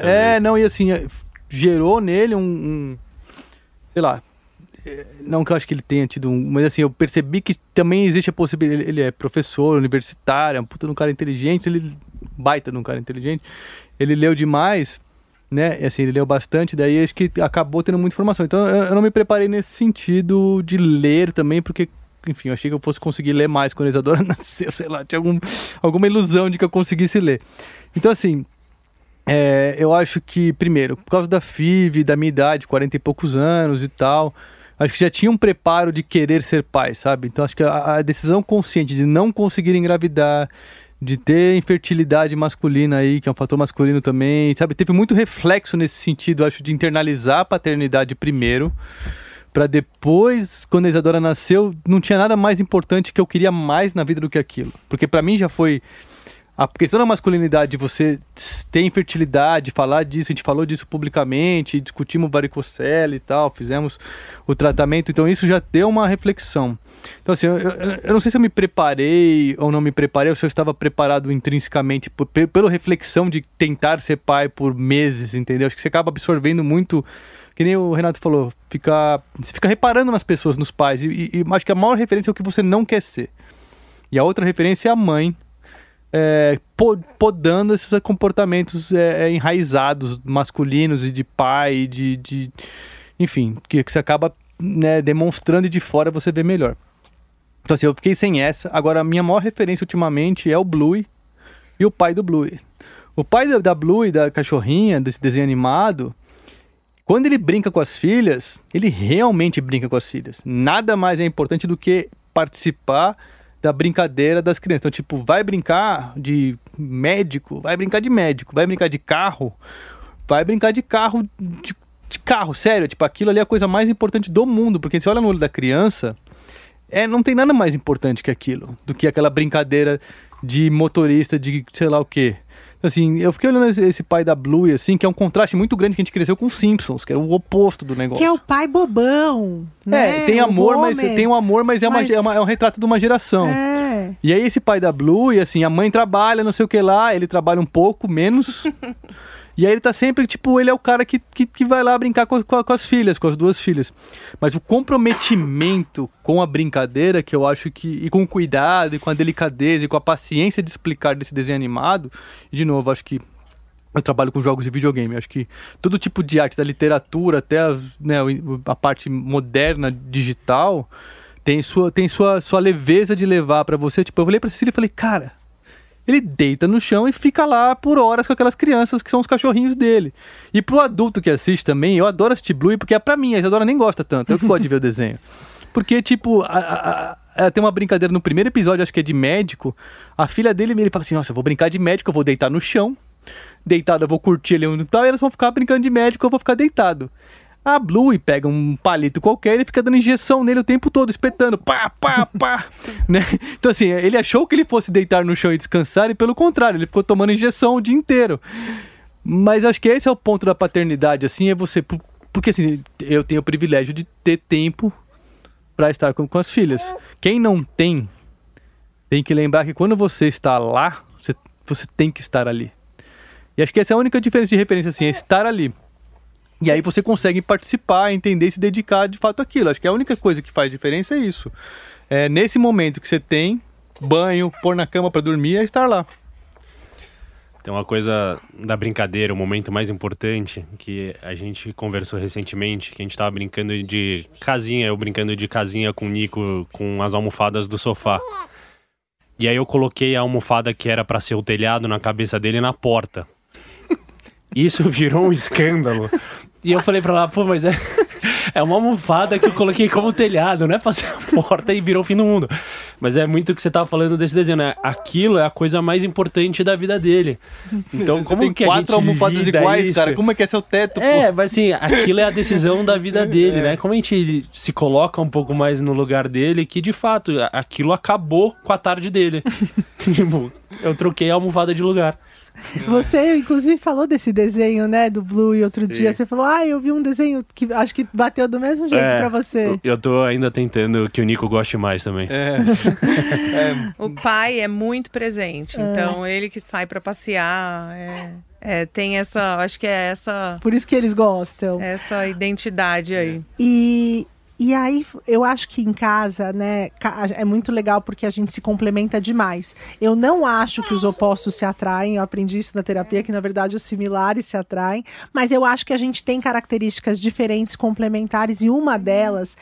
né, É, não, e assim, é, gerou nele um, um- sei lá, é, não que eu acho que ele tenha tido um, mas assim, eu percebi que também existe a possibilidade, ele, ele é professor, universitário, é um puta de um cara inteligente, ele baita de um cara inteligente, ele leu demais, né, e assim, ele leu bastante, daí acho que acabou tendo muita informação, então eu, eu não me preparei nesse sentido de ler também, porque enfim, eu achei que eu fosse conseguir ler mais quando a Isadora nasceu, sei lá, tinha algum, alguma ilusão de que eu conseguisse ler. Então, assim, é, eu acho que, primeiro, por causa da FIV, da minha idade, 40 e poucos anos e tal, acho que já tinha um preparo de querer ser pai, sabe? Então, acho que a, a decisão consciente de não conseguir engravidar, de ter infertilidade masculina aí, que é um fator masculino também, sabe? Teve muito reflexo nesse sentido, acho, de internalizar a paternidade primeiro, para depois, quando a Isadora nasceu, não tinha nada mais importante que eu queria mais na vida do que aquilo. Porque para mim já foi a questão da masculinidade, de você ter infertilidade, falar disso, a gente falou disso publicamente, discutimos varicocele e tal, fizemos o tratamento, então isso já deu uma reflexão. Então assim, eu, eu, não sei se eu me preparei ou não me preparei, ou se eu estava preparado intrinsecamente pela reflexão de tentar ser pai por meses, entendeu? Acho que você acaba absorvendo muito que nem o Renato falou, fica, você fica reparando nas pessoas, nos pais, e, e- acho que a maior referência é o que você não quer ser. E a outra referência é a mãe, é, po- podando esses comportamentos é, é, enraizados, masculinos e de pai, de, de enfim, que, que você acaba né, demonstrando e de fora você vê melhor. Então assim, eu fiquei sem essa. Agora, a minha maior referência ultimamente é o Bluey e o pai do Bluey. O pai da, da Bluey, da cachorrinha, desse desenho animado, quando ele brinca com as filhas, ele realmente brinca com as filhas. Nada mais é importante do que participar da brincadeira das crianças. Então, tipo, vai brincar de médico, vai brincar de médico, vai brincar de carro, vai brincar de carro, de, de carro, sério. Tipo, aquilo ali é a coisa mais importante do mundo, porque você olha no olho da criança, é, não tem nada mais importante que aquilo, do que aquela brincadeira de motorista, de sei lá o quê. Assim, eu fiquei olhando esse, esse pai da Blue, assim, que é um contraste muito grande que a gente cresceu com os Simpsons, que era o oposto do negócio. Que é o pai bobão. né? É, tem O amor, mas tem um amor, mas é, uma- Mas- é uma- é um retrato de uma geração. É. E aí esse pai da Blue, e assim, a mãe trabalha, não sei o que lá, ele trabalha um pouco, menos. e aí ele tá sempre, tipo, ele é o cara que, que, que vai lá brincar com, com, com as filhas, com as duas filhas. Mas o comprometimento com a brincadeira, que eu acho que, e com o cuidado, e com a delicadeza, e com a paciência de explicar desse desenho animado, e de novo, acho que eu trabalho com jogos de videogame. Acho que todo tipo de arte, da literatura até a, né, a parte moderna, digital, tem sua, tem sua, sua leveza de levar pra você. Tipo, eu olhei pra Cecília e falei, cara, ele deita no chão e fica lá por horas com aquelas crianças que são os cachorrinhos dele. E pro adulto que assiste também, eu adoro assistir Blue porque é pra mim, a Isadora nem gosta tanto, eu que gosto de ver o desenho. Porque, tipo, a- a- a- tem uma brincadeira no primeiro episódio, acho que é de médico. A filha dele, ele fala assim: Nossa, eu vou brincar de médico, eu vou deitar no chão. Deitado, eu vou curtir ali onde tal, e elas vão ficar brincando de médico, eu vou ficar deitado. A Blue pega um palito qualquer e fica dando injeção nele o tempo todo, espetando, pá, pá, pá, né? Então assim, ele achou que ele fosse deitar no chão e descansar e pelo contrário, ele ficou tomando injeção o dia inteiro. Mas acho que esse é o ponto da paternidade, assim, é você... Porque assim, eu tenho o privilégio de ter tempo para estar com, com as filhas. Quem não tem, tem que lembrar que quando você está lá, você, você tem que estar ali. E acho que essa é a única diferença de referência, assim, é estar ali. E aí você consegue participar, entender e se dedicar de fato àquilo. Acho que a única coisa que faz diferença é isso. É nesse momento que você tem banho, pôr na cama para dormir, é estar lá. Tem uma coisa da brincadeira, o momento mais importante que a gente conversou recentemente, que a gente tava brincando de casinha, eu brincando de casinha com o Nico, com as almofadas do sofá. E aí eu coloquei a almofada que era para ser o telhado na cabeça dele na porta. Isso virou um escândalo. E eu falei pra ela, pô, mas é, é uma almofada que eu coloquei como telhado, não é pra ser a porta e virou o fim do mundo. Mas é muito o que você tava falando desse desenho, né? Aquilo é a coisa mais importante da vida dele. Então, Você como que a quatro gente almofadas lida iguais, isso? cara. Como é que é seu teto, É, pô? mas assim, aquilo é a decisão da vida dele, né? Como a gente se coloca um pouco mais no lugar dele, que de fato, aquilo acabou com a tarde dele. tipo, eu troquei a almofada de lugar. Você, inclusive, falou desse desenho, né, do Blue, e outro dia você falou, ah, eu vi um desenho que acho que bateu do mesmo jeito É, pra você. Eu, eu tô ainda tentando que o Nico goste mais também. É. O pai é muito presente, então ele que sai pra passear, é- é, tem essa, acho que é essa, Por isso que eles gostam. essa identidade aí. E, e aí, eu acho que em casa, né, é muito legal porque a gente se complementa demais. Eu não acho que os opostos se atraem, eu aprendi isso na terapia, que na verdade os similares se atraem, mas eu acho que a gente tem características diferentes, complementares, e uma delas.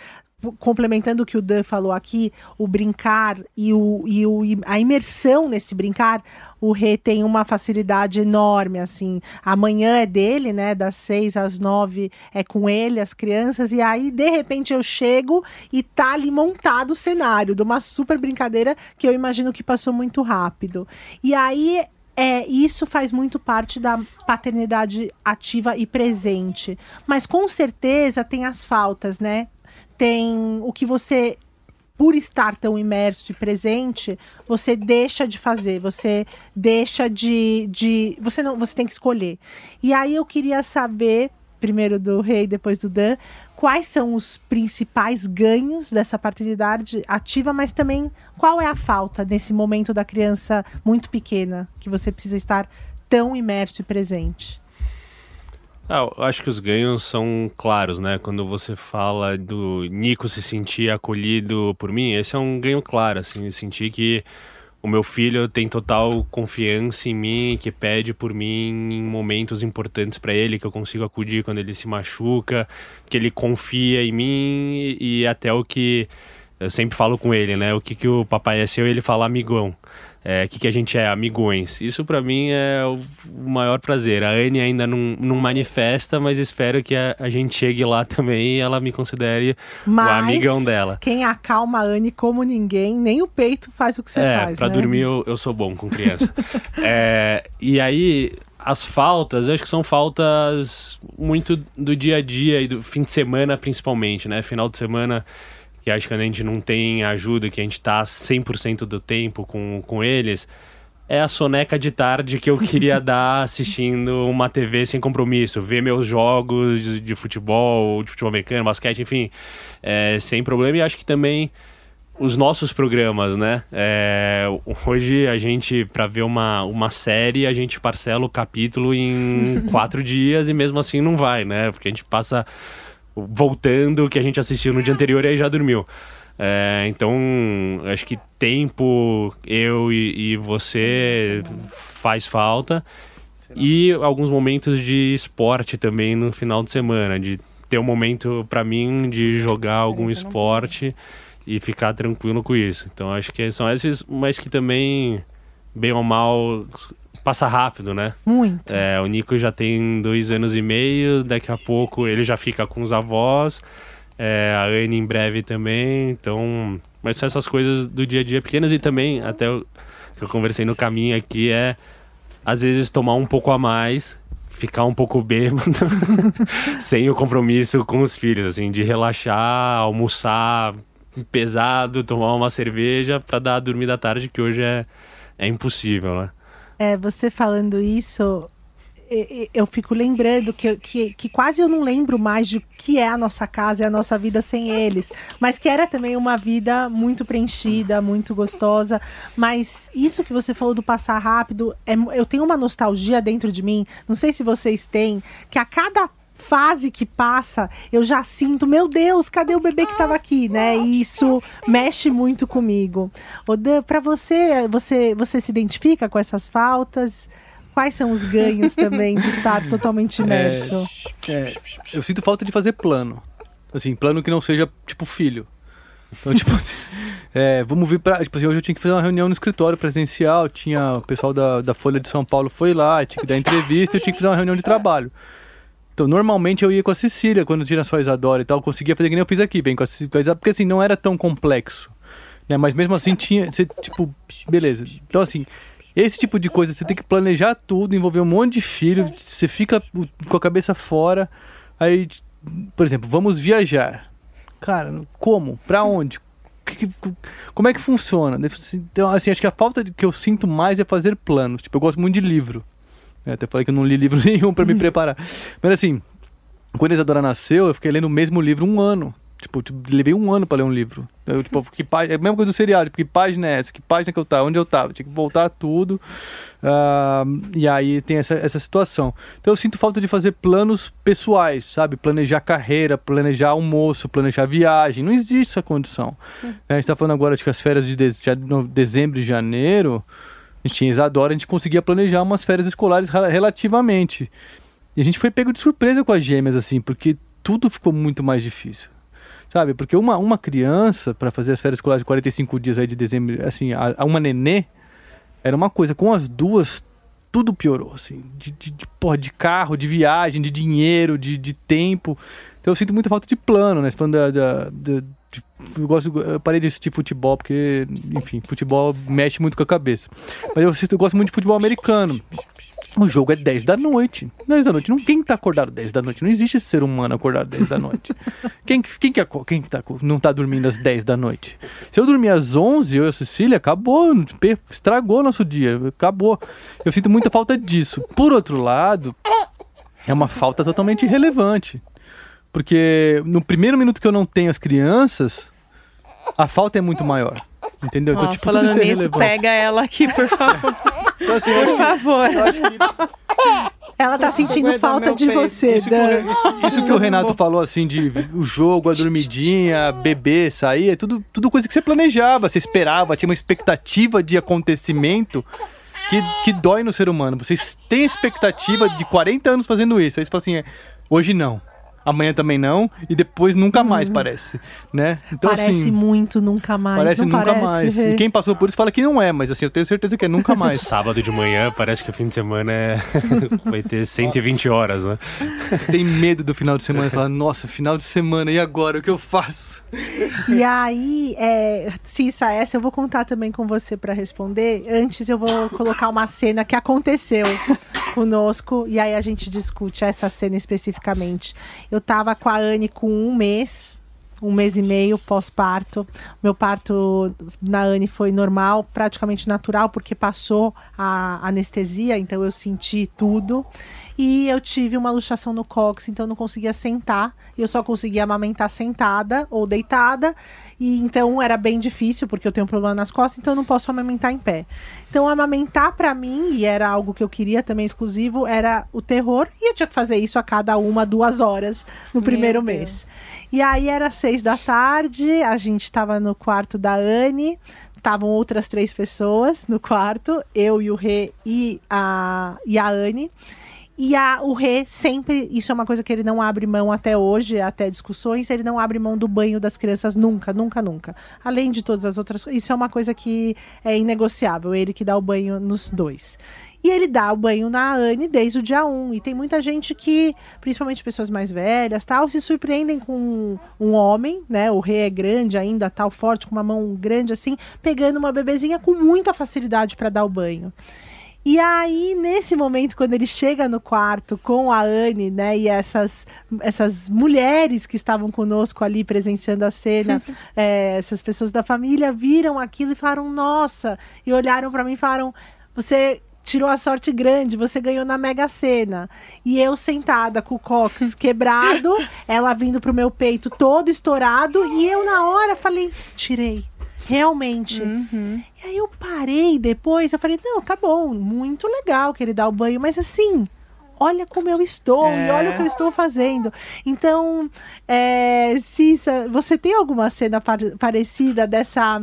Complementando o que o Dan falou aqui, o brincar e, o, e o, a imersão nesse brincar, o Rê tem uma facilidade enorme, assim. Amanhã é dele, né? Das seis às nove é com ele, as crianças. E aí, de repente, eu chego e tá ali montado o cenário de uma super brincadeira que eu imagino que passou muito rápido. E aí. É, isso faz muito parte da paternidade ativa e presente. Mas com certeza tem as faltas, né? Tem o que você por estar tão imerso e presente, você deixa de fazer, você deixa de, de você não, você tem que escolher. E aí eu queria saber, primeiro do Rei, depois do Dan, quais são os principais ganhos dessa paternidade ativa, mas também qual é a falta nesse momento da criança muito pequena que você precisa estar tão imerso e presente. Ah, eu acho que os ganhos são claros, né? Quando você fala do Nico se sentir acolhido por mim, esse é um ganho claro, assim, sentir que o meu filho tem total confiança em mim, que pede por mim em momentos importantes para ele, que eu consigo acudir quando ele se machuca, que ele confia em mim e até o que eu sempre falo com ele, né? O que, que o papai é seu, ele fala amigão. É, o que, que a gente é, amigões. Isso para mim é o o maior prazer. A Anne ainda não, não manifesta, mas espero que a, a gente chegue lá também e ela me considere Mas o amigão dela. quem acalma a Anne como ninguém, nem o peito faz o que você é, faz, pra né? dormir eu, eu sou bom com criança. É, e aí, as faltas, eu acho que são faltas muito do dia a dia e do fim de semana, principalmente, né? Final de semana, que acho que quando a gente não tem ajuda, que a gente tá 100% do tempo com, com eles, é a soneca de tarde que eu queria dar assistindo uma TV sem compromisso, ver meus jogos de, de futebol, de futebol americano, basquete, enfim, é, sem problema. E acho que também os nossos programas, né? É, hoje a gente, para ver uma, uma série, a gente parcela o capítulo em quatro dias e mesmo assim não vai, né? Porque a gente passa voltando o que a gente assistiu no dia anterior e aí já dormiu. É, então, acho que tempo, eu e, e você faz falta. E alguns momentos de esporte também no final de semana, de ter um momento para mim de jogar algum esporte e ficar tranquilo com isso. Então acho que são esses, mas que também, bem ou mal, passa rápido, né? Muito. É, o Nico já tem dois anos e meio, daqui a pouco ele já fica com os avós, é, a Anne em breve também, então. Mas são essas coisas do dia a dia pequenas e também, até o que eu conversei no caminho aqui, é às vezes tomar um pouco a mais ficar um pouco bêbado, sem o compromisso com os filhos, assim, de relaxar, almoçar pesado, tomar uma cerveja para dar a dormida à tarde, que hoje é, é impossível, né? É, você falando isso, eu fico lembrando que, que, que, quase eu não lembro mais de que é a nossa casa e a nossa vida sem eles. Mas que era também uma vida muito preenchida, muito gostosa. Mas isso que você falou do passar rápido, é, eu tenho uma nostalgia dentro de mim, não sei se vocês têm, que a cada fase que passa, eu já sinto, meu Deus, cadê o bebê que estava aqui, né? E isso mexe muito comigo. Odan, para você, você, você se identifica com essas faltas? Quais são os ganhos também de estar totalmente imerso? É, é, eu sinto falta de fazer plano. Assim, plano que não seja tipo filho. Então, tipo assim, é, vamos vir pra. Tipo assim, hoje eu tinha que fazer uma reunião no escritório presencial, tinha o pessoal da, da Folha de São Paulo foi lá, tinha que dar entrevista, eu tinha que fazer uma reunião de trabalho. Então, normalmente eu ia com a Cecília quando tinha só a Isadora e tal, conseguia fazer que nem eu fiz aqui, bem com a Cecília, porque assim, não era tão complexo. Né? Mas mesmo assim tinha. Você, tipo, beleza. Então, assim, esse tipo de coisa, você tem que planejar tudo, envolver um monte de filho, você fica com a cabeça fora. Aí, por exemplo, vamos viajar. Cara, como? Pra onde? Como é que funciona? Então, assim, acho que a falta que eu sinto mais é fazer planos. Tipo, eu gosto muito de livro. Eu até falei que eu não li livro nenhum para me preparar. Mas assim, quando a Isadora nasceu, eu fiquei lendo o mesmo livro um ano. Tipo, tipo, levei um ano pra ler um livro. Eu, tipo, que página, é a mesma coisa do seriado, tipo, que página é essa? Que página que eu tava? Onde eu tava? Tinha que voltar tudo. Uh, e aí tem essa, essa situação. Então eu sinto falta de fazer planos pessoais, sabe? Planejar carreira, planejar almoço, planejar viagem. Não existe essa condição. Hum. A gente tá falando agora de que as férias de, de, de dezembro e janeiro, a gente tinha Isadora, a gente conseguia planejar umas férias escolares relativamente. E a gente foi pego de surpresa com as gêmeas, assim, porque tudo ficou muito mais difícil. Sabe? Porque uma, uma criança, para fazer as férias escolares de 45 dias aí de dezembro, assim, a, a uma nenê, era uma coisa. Com as duas, tudo piorou, assim. De, de, de, porra, de carro, de viagem, de dinheiro, de, de tempo. Então eu sinto muita falta de plano, né? Falando da, da, da eu, gosto, eu parei de assistir futebol porque, enfim, futebol mexe muito com a cabeça. Mas eu, assisto, eu gosto muito de futebol americano. O jogo é 10 da noite. 10 da noite. Quem tá acordado 10 da noite? Não existe esse ser humano acordado 10 da noite. quem quem, que, quem que tá, não tá dormindo às 10 da noite? Se eu dormir às 11, eu e a Cecília, acabou. Estragou nosso dia. Acabou. Eu sinto muita falta disso. Por outro lado, é uma falta totalmente irrelevante. Porque no primeiro minuto que eu não tenho as crianças, a falta é muito maior. Entendeu? Então, tipo, falando é nisso, pega ela aqui, por favor. Então, assim, por favor. Ela tá sentindo falta de você, isso, Dan. Que o, isso que o Renato falou, assim, de o jogo, a dormidinha, beber, sair, é tudo, tudo coisa que você planejava, você esperava, tinha uma expectativa de acontecimento que, que dói no ser humano. Vocês têm expectativa de 40 anos fazendo isso. Aí você fala assim, é, hoje não amanhã também não, e depois nunca mais, uhum. parece, né? Então, parece assim, muito nunca mais. Parece nunca parece, mais. E quem passou por isso fala que não é, mas assim, eu tenho certeza que é nunca mais. Sábado de manhã, parece que o fim de semana é... vai ter 120 Nossa. horas, né? Tem medo do final de semana, fala, nossa, final de semana, e agora, o que eu faço? E aí, é, Cissa, essa eu vou contar também com você para responder. Antes eu vou colocar uma cena que aconteceu conosco, e aí a gente discute essa cena especificamente. Eu tava com a Anne com um mês, um mês e meio pós-parto. Meu parto na Anne foi normal, praticamente natural, porque passou a anestesia, então eu senti tudo. E eu tive uma luxação no cóccix, então eu não conseguia sentar. Eu só conseguia amamentar sentada ou deitada. E então era bem difícil, porque eu tenho um problema nas costas, então eu não posso amamentar em pé. Então, amamentar para mim, e era algo que eu queria também exclusivo, era o terror. E eu tinha que fazer isso a cada uma, duas horas no primeiro mês. E aí era seis da tarde, a gente estava no quarto da Anne, estavam outras três pessoas no quarto, eu e o Rê e a, e a Anne. E a, o Rê sempre, isso é uma coisa que ele não abre mão até hoje, até discussões, ele não abre mão do banho das crianças nunca, nunca, nunca. Além de todas as outras coisas, isso é uma coisa que é inegociável, ele que dá o banho nos dois. E ele dá o banho na Anne desde o dia 1. E tem muita gente que, principalmente pessoas mais velhas, tal, se surpreendem com um homem, né? O rei é grande ainda, tal, forte, com uma mão grande assim, pegando uma bebezinha com muita facilidade para dar o banho. E aí, nesse momento, quando ele chega no quarto com a Anne, né, e essas, essas mulheres que estavam conosco ali presenciando a cena, é, essas pessoas da família viram aquilo e falaram, nossa, e olharam para mim e falaram, você tirou a sorte grande, você ganhou na Mega Sena. E eu sentada com o cox quebrado, ela vindo pro meu peito todo estourado, e eu na hora falei, tirei. Realmente. Uhum. E aí eu parei depois, eu falei, não, tá bom, muito legal que ele dá o banho, mas assim, olha como eu estou e É. olha o que eu estou fazendo. Então, é, Cissa, você tem alguma cena par- parecida dessa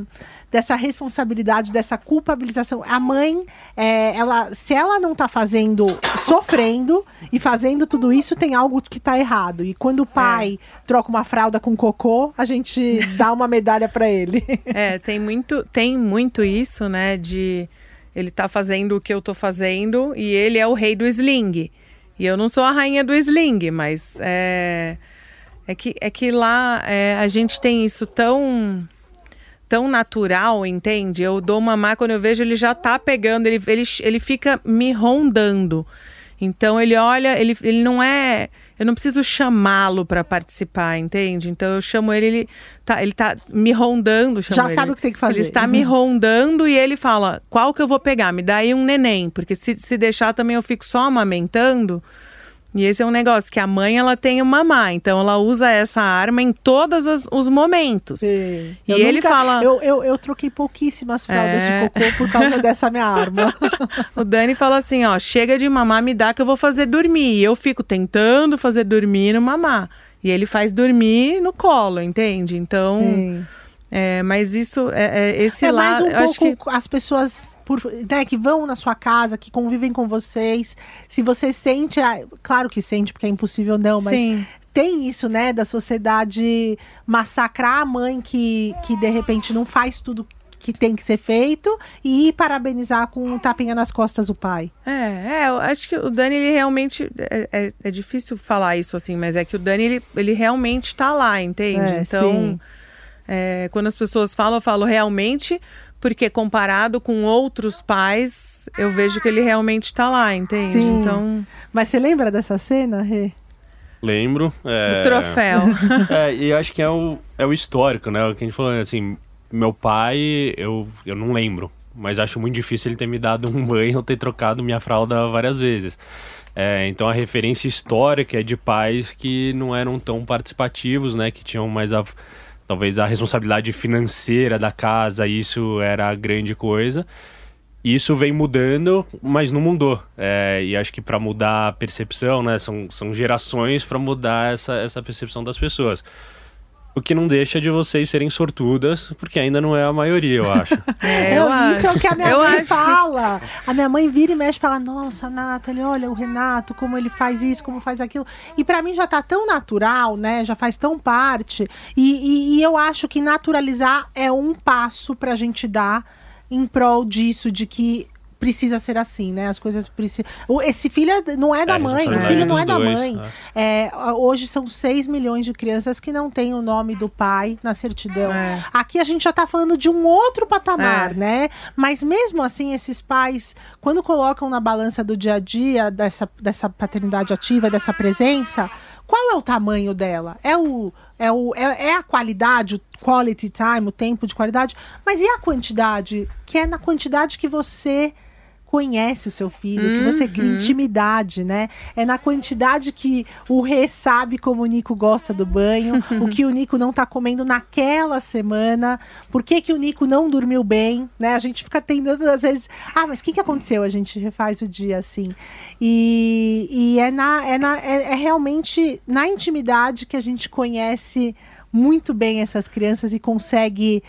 dessa responsabilidade, dessa culpabilização? A mãe, é, ela, se ela não tá fazendo, sofrendo e fazendo tudo isso, tem algo que tá errado. E quando o pai troca uma fralda com cocô, a gente dá uma medalha para ele. É, tem muito, tem muito isso, né? De ele tá fazendo o que eu tô fazendo e ele é o rei do sling. E eu não sou a rainha do sling, mas é, é, que, é que lá é, a gente tem isso tão tão natural, entende? Eu dou mamar quando eu vejo ele já tá pegando, ele, ele, ele fica me rondando. Então ele olha, ele, ele não é. Eu não preciso chamá-lo para participar, entende? Então eu chamo ele, ele tá, ele tá me rondando. Já ele. sabe o que tem que fazer. Ele está me rondando e ele fala: qual que eu vou pegar? Me dá aí um neném, porque se, se deixar também eu fico só amamentando. E esse é um negócio que a mãe ela tem o mamar, então ela usa essa arma em todos as- os momentos. Sim. E Eu ele nunca- fala- Eu, eu, eu troquei pouquíssimas fraldas É. de cocô por causa dessa minha arma. O Dani fala assim, ó, chega de mamar, me dá que eu vou fazer dormir. E eu fico tentando fazer dormir no mamar. E ele faz dormir no colo, entende? Então, é, mas isso, é, é, esse é mais lado, um eu acho que pouco as pessoas por, né, que vão na sua casa, que convivem com vocês. Se você sente, ah, claro que sente, porque é impossível não, mas sim, tem isso, né, da sociedade massacrar a mãe que, que de repente não faz tudo que tem que ser feito e parabenizar com um tapinha nas costas o pai. É, é, eu acho que o Dani, ele realmente. É, é- é difícil falar isso assim, mas é que o Dani, ele, ele realmente tá lá, entende? É, então, é, quando as pessoas falam, eu falo realmente, porque comparado com outros pais, eu vejo que ele realmente tá lá, entende? Sim. Então, Mas você lembra dessa cena, Rê? Lembro. É... do troféu. É, e eu acho que é o, é o histórico, né? O que a gente falou, assim, meu pai, eu, eu não lembro, mas acho muito difícil ele ter me dado um banho ou ter trocado minha fralda várias vezes. É, então a referência histórica é de pais que não eram tão participativos, né? Que tinham mais a, talvez a responsabilidade financeira da casa, isso era a grande coisa. Isso vem mudando, mas não mudou. É, e acho que para mudar a percepção, né, são, são gerações para mudar essa, essa percepção das pessoas. O que não deixa de vocês serem sortudas, porque ainda não é a maioria, eu acho. É, eu Não, isso é o que a minha eu mãe acho fala. A minha mãe vira e mexe e fala: Nossa, Nathalie, olha o Renato, como ele faz isso, como faz aquilo. E pra mim já tá tão natural, né? Já faz tão parte. E, e- e eu acho que naturalizar é um passo pra gente dar em prol disso, de que precisa ser assim, né? As coisas precisam. O- Esse filho é- não é da É, mãe, o responsabilidade filho não é da dois, mãe. né? É, hoje são 6 milhões de crianças que não têm o nome do pai na certidão. É. Aqui a gente já está falando de um outro patamar, É. né? Mas mesmo assim, esses pais, quando colocam na balança do dia a dia dessa, dessa paternidade ativa, dessa presença, qual é o tamanho dela? É o. É, o, é, é a qualidade, o quality time, o tempo de qualidade, mas e a quantidade? Que é na quantidade que você conhece o seu filho, que você cria intimidade, né? É na quantidade que o Rê sabe como o Nico gosta do banho, o que o Nico não tá comendo naquela semana, por que, que o Nico não dormiu bem, né? A gente fica tentando, às vezes, ah, mas o que, que aconteceu? A gente refaz o dia assim. E, e é, na, é, na, é, é realmente na intimidade que a gente conhece muito bem essas crianças e consegue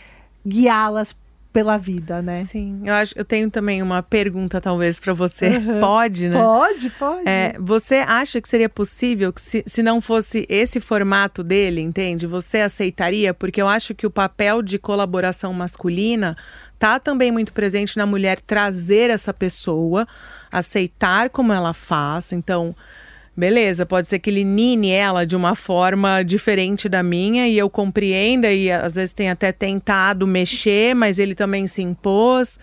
guiá-las pela vida, né? Sim, eu acho, eu tenho também uma pergunta talvez para você. Uhum. Pode, né? Pode, pode. É, você acha que seria possível que se, se não fosse esse formato dele, entende? Você aceitaria? Porque eu acho que o papel de colaboração masculina tá também muito presente na mulher trazer essa pessoa, aceitar como ela faz. Então, beleza, pode ser que ele nine ela de uma forma diferente da minha e eu compreenda e às vezes tem até tentado mexer, mas ele também se impôs.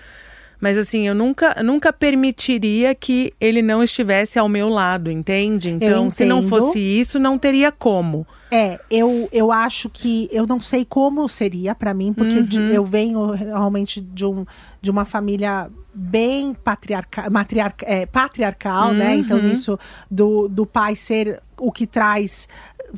Mas assim, eu nunca, nunca permitiria que ele não estivesse ao meu lado, entende? Então, se não fosse isso, não teria como. É, eu, eu acho que eu não sei como seria pra mim, porque de- Uhum. eu venho realmente de, um, de uma família bem patriarca, matriarca, é, patriarcal, né? Então, Uhum. isso do, do pai ser o que traz,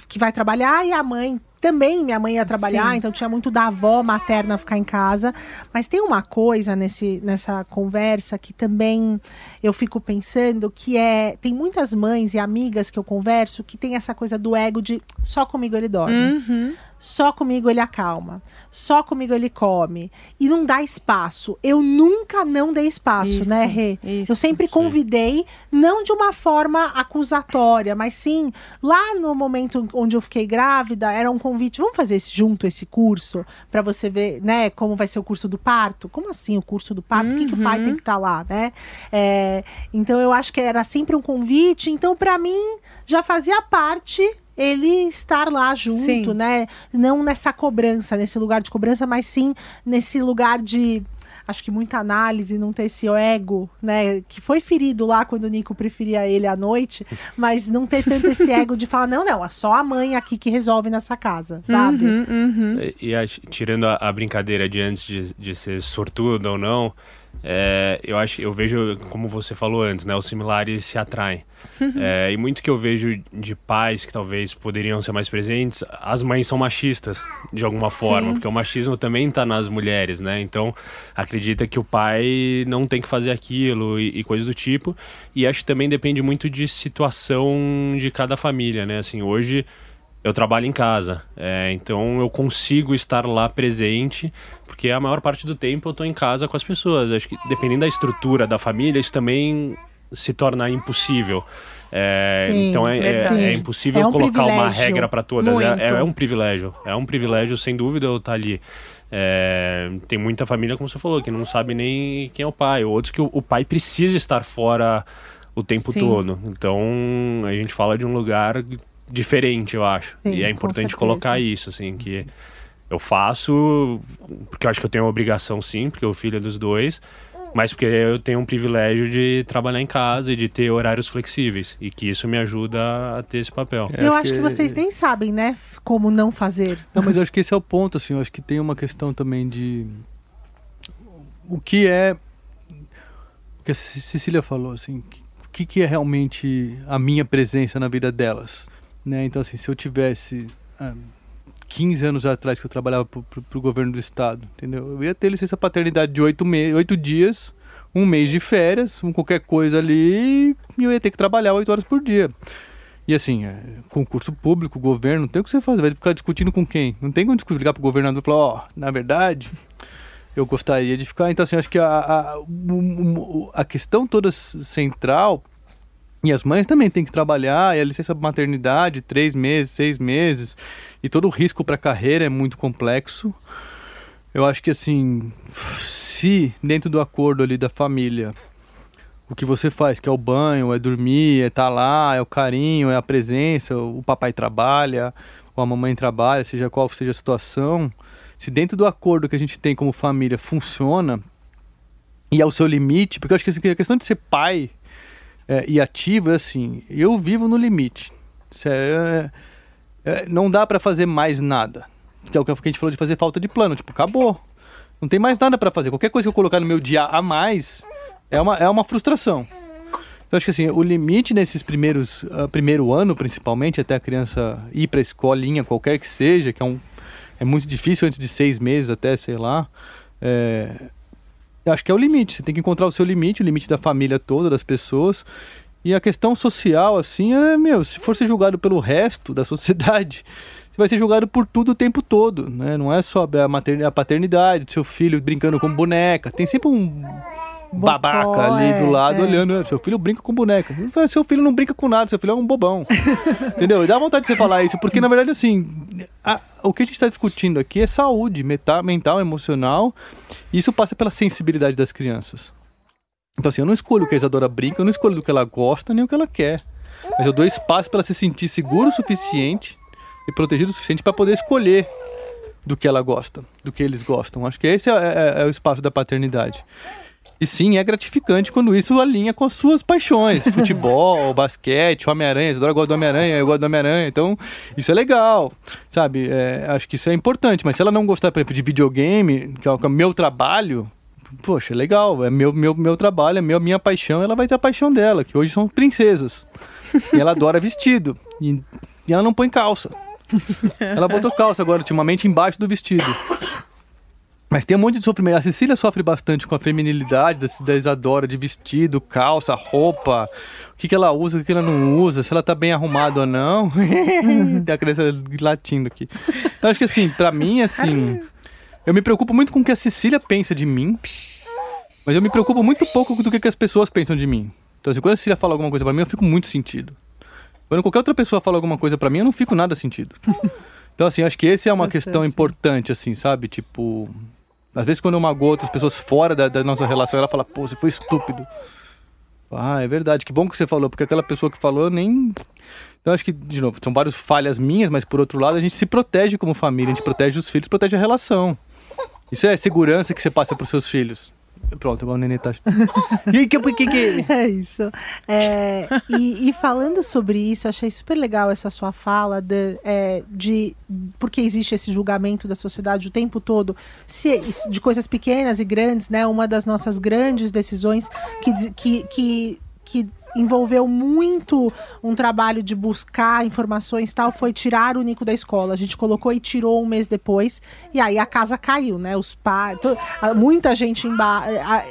que vai trabalhar, e a mãe também, minha mãe ia trabalhar, Sim. então tinha muito da avó materna ficar em casa. Mas tem uma coisa nesse, nessa conversa que também eu fico pensando que é. Tem muitas mães e amigas que eu converso que tem essa coisa do ego de só comigo ele dorme. Uhum. Só comigo ele acalma. Só comigo ele come. E não dá espaço. Eu nunca não dei espaço, Isso, né, Rê? isso. Eu sempre convidei, não de uma forma acusatória, mas sim, lá no momento onde eu fiquei grávida, era um convite. Vamos fazer esse, junto esse curso para você ver, né, como vai ser o curso do parto? Como assim o curso do parto? O que, que o pai Uhum. tem que estar lá, né? É, então eu acho que era sempre um convite. Então, para mim, já fazia parte ele estar lá junto, Sim. né? Não nessa cobrança, nesse lugar de cobrança, mas sim nesse lugar de acho que muita análise, não ter esse ego, né? Que foi ferido lá quando o Nico preferia ele à noite, mas não ter tanto esse ego de falar, não, não, é só a mãe aqui que resolve nessa casa, sabe? Uhum, uhum. E, e acho- tirando a, a brincadeira de antes de, de ser sortudo ou não, é, eu acho, eu vejo, como você falou antes, né, os similares se atraem. É, e muito que eu vejo de pais que talvez poderiam ser mais presentes, as mães são machistas de alguma forma, Sim. porque o machismo também está nas mulheres, né? Então acredita que o pai não tem que fazer aquilo e, e coisas do tipo. E acho que também depende muito de situação de cada família, né? Assim, hoje eu trabalho em casa, é, então eu consigo estar lá presente, porque a maior parte do tempo eu estou em casa com as pessoas. Acho que dependendo da estrutura da família, isso também se torna impossível. É, Sim, então é, é- é impossível É um colocar uma regra para todas. É, é- um privilégio. É um privilégio, sem dúvida, eu estar ali. É, tem muita família, como você falou, que não sabe nem quem é o pai. Outros que o, o pai precisa estar fora o tempo Sim. todo. Então a gente fala de um lugar diferente, eu acho. Sim, e é importante colocar isso, assim, que eu faço porque eu acho que eu tenho uma obrigação sim, porque o filho é dos dois, mas porque eu tenho um privilégio de trabalhar em casa e de ter horários flexíveis e que isso me ajuda a ter esse papel. É, eu acho acho que que- vocês nem sabem, né, como não fazer. Não, mas eu acho que esse é o ponto, assim, eu acho que tem uma questão também de o que é o que a Ce- Cecília falou, assim, o que, que é realmente a minha presença na vida delas, né? Então, assim, se eu tivesse ah, 15 anos atrás que eu trabalhava pro, pro governo do estado, entendeu? Eu ia ter licença paternidade de oito me oito dias, um mês de férias, um qualquer coisa ali, e eu ia ter que trabalhar oito horas por dia. E assim, é, concurso público, governo, não tem o que você fazer, vai ficar discutindo com quem? Não tem como ligar pro governador e falar, ó, na verdade, eu gostaria de ficar. Então, assim, acho que a, a, o- o- a questão toda central, e as mães também têm que trabalhar, e a licença maternidade, três meses, seis meses, e todo o risco para a carreira é muito complexo. Eu acho que, assim, se dentro do acordo ali da família o que você faz, que é o banho, é dormir, é estar lá, é o carinho, é a presença, o papai trabalha, ou a mamãe trabalha, seja qual seja a situação, se dentro do acordo que a gente tem como família funciona e ao seu limite, porque eu acho que assim, a questão de ser pai é, e ativo é assim, eu vivo no limite. Isso é- é, não dá pra fazer mais nada. Que é o que a gente falou de fazer falta de plano, tipo, acabou. Não tem mais nada pra fazer. Qualquer coisa que eu colocar no meu dia a mais é uma, é uma frustração. Então acho que assim, o limite nesses primeiros, ah, primeiro ano, principalmente, até a criança ir pra escolinha, qualquer que seja, que é um é muito difícil antes de seis meses até, sei lá. É, acho que é o limite. Você tem que encontrar o seu limite, o limite da família toda, das pessoas. E a questão social, assim, é, meu, se for ser julgado pelo resto da sociedade, você vai ser julgado por tudo o tempo todo, né? Não é só a, materni- a paternidade, do seu filho brincando com boneca. Tem sempre um babaca Bocó, ali do lado é. olhando, "É, seu filho brinca com boneca. Seu filho não brinca com nada, seu filho é um bobão. Entendeu? E dá vontade de você falar isso, porque na verdade, assim, a- o que a gente está discutindo aqui é saúde meta- mental, emocional, e isso passa pela sensibilidade das crianças. Então, assim, eu não escolho o que a Isadora brinca, eu não escolho do que ela gosta, nem o que ela quer. Mas eu dou espaço para ela se sentir seguro o suficiente e protegido o suficiente para poder escolher do que ela gosta, do que eles gostam. Acho que esse é, é- é o espaço da paternidade. E sim, é gratificante quando isso alinha com as suas paixões. Futebol, basquete, Homem-Aranha. Isadora gosta do Homem-Aranha, eu gosto do Homem-Aranha. Então, isso é legal, sabe? É, acho que isso é importante. Mas se ela não gostar, por exemplo, de videogame, que é o que é o meu trabalho, poxa, é legal. É meu, meu, meu trabalho, é meu, minha paixão. Ela vai ter a paixão dela, que hoje são princesas. E ela adora vestido. E, e ela não põe calça. Ela botou calça agora, ultimamente, embaixo do vestido. Mas tem um monte de sofrimento. A Cecília sofre bastante com a feminilidade da, da Isadora, de vestido, calça, roupa, o que, que ela usa, o que, que ela não usa, se ela tá bem arrumada ou não. tem a criança latindo aqui. Então acho que assim, pra mim, assim, eu me preocupo muito com o que a Cecília pensa de mim, mas eu me preocupo muito pouco do que, que as pessoas pensam de mim. Então assim, quando a Cecília fala alguma coisa pra mim, eu fico muito sentido. Quando qualquer outra pessoa fala alguma coisa pra mim, eu não fico nada sentido. Então assim, acho que esse é uma Você, questão importante, assim, sabe? Tipo, às vezes quando eu magoou outras pessoas fora da, da nossa relação, ela fala, pô, você foi estúpido. Ah, é verdade, que bom que você falou, porque aquela pessoa que falou nem. Então acho que, de novo, são várias falhas minhas, mas por outro lado a gente se protege como família, a gente protege os filhos, protege a relação. Isso é segurança que você passa pros seus filhos. Pronto, agora o neném tá. E que, que, que... É isso. É, e, e falando sobre isso, achei super legal essa sua fala de, é, de porque existe esse julgamento da sociedade o tempo todo se, de coisas pequenas e grandes, né? Uma das nossas grandes decisões que, que, que, que envolveu muito um trabalho de buscar informações tal, foi tirar o Nico da escola. A gente colocou e tirou um mês depois, e aí a casa caiu, né? Os pais, muita gente em,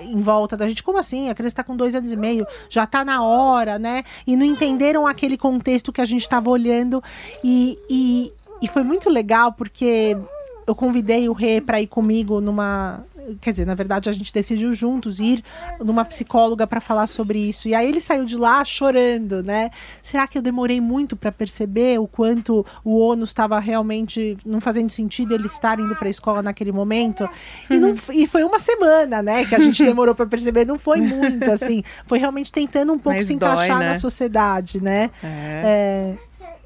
em volta da gente, como assim? A criança está com dois anos e meio, já está na hora, né? E não entenderam aquele contexto que a gente estava olhando, e, e, e foi muito legal porque eu convidei o Rê para ir comigo numa. Quer dizer, na verdade, a gente decidiu juntos ir numa psicóloga para falar sobre isso. E aí ele saiu de lá chorando, né? Será que eu demorei muito para perceber o quanto o ônus estava realmente não fazendo sentido ele estar indo para a escola naquele momento? E, não, f- e foi uma semana, né? Que a gente demorou para perceber. Não foi muito, assim. Foi realmente tentando um pouco Mas se dói, encaixar né? na sociedade, né? É. É,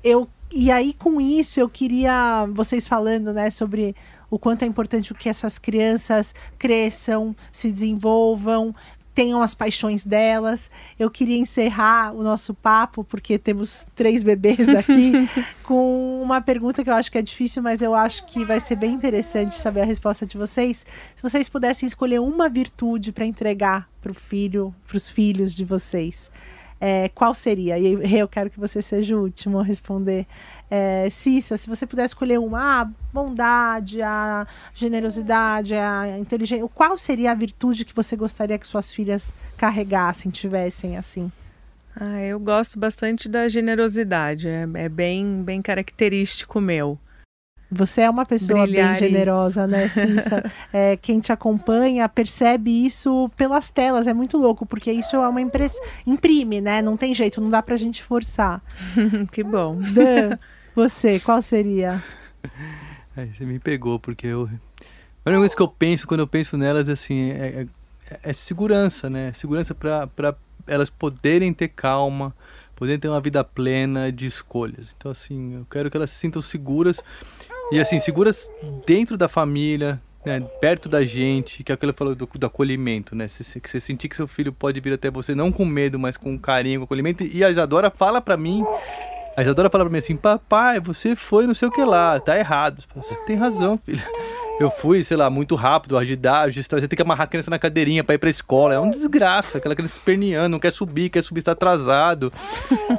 eu e aí com isso eu queria vocês falando né sobre o quanto é importante que essas crianças cresçam se desenvolvam tenham as paixões delas. Eu queria encerrar o nosso papo porque temos três bebês aqui com uma pergunta que eu acho que é difícil mas eu acho que vai ser bem interessante saber a resposta de vocês. Se vocês pudessem escolher uma virtude para entregar para o filho para os filhos de vocês é, qual seria? E eu quero que você seja o último a responder. É, Cissa, se você puder escolher uma, a bondade, a generosidade, a inteligência, qual seria a virtude que você gostaria que suas filhas carregassem, tivessem assim? Ah, eu gosto bastante da generosidade, é, é bem, bem característico meu. Você é uma pessoa Brilhar bem generosa, né, Cissa? É, quem te acompanha percebe isso pelas telas, é muito louco, porque isso é uma impressão. Imprime, né? Não tem jeito, não dá pra gente forçar. que bom. Dan, você, qual seria? Aí você me pegou, porque eu. A única coisa que eu penso quando eu penso nelas assim é, é, é segurança, né? Segurança para elas poderem ter calma, poderem ter uma vida plena de escolhas. Então, assim, eu quero que elas se sintam seguras e, assim, seguras dentro da família, né? perto da gente, que é aquilo que falou do, do acolhimento, né? Que você sentir que seu filho pode vir até você, não com medo, mas com carinho, com acolhimento. E a Isadora fala pra mim a Isadora fala pra mim assim, papai, você foi não sei o que lá, tá errado. Você tem razão, filho. Eu fui, sei lá, muito rápido, agidar, agir, você tem que amarrar a criança na cadeirinha pra ir pra escola. É um desgraça, aquela criança esperneando, não quer subir, quer subir, está atrasado.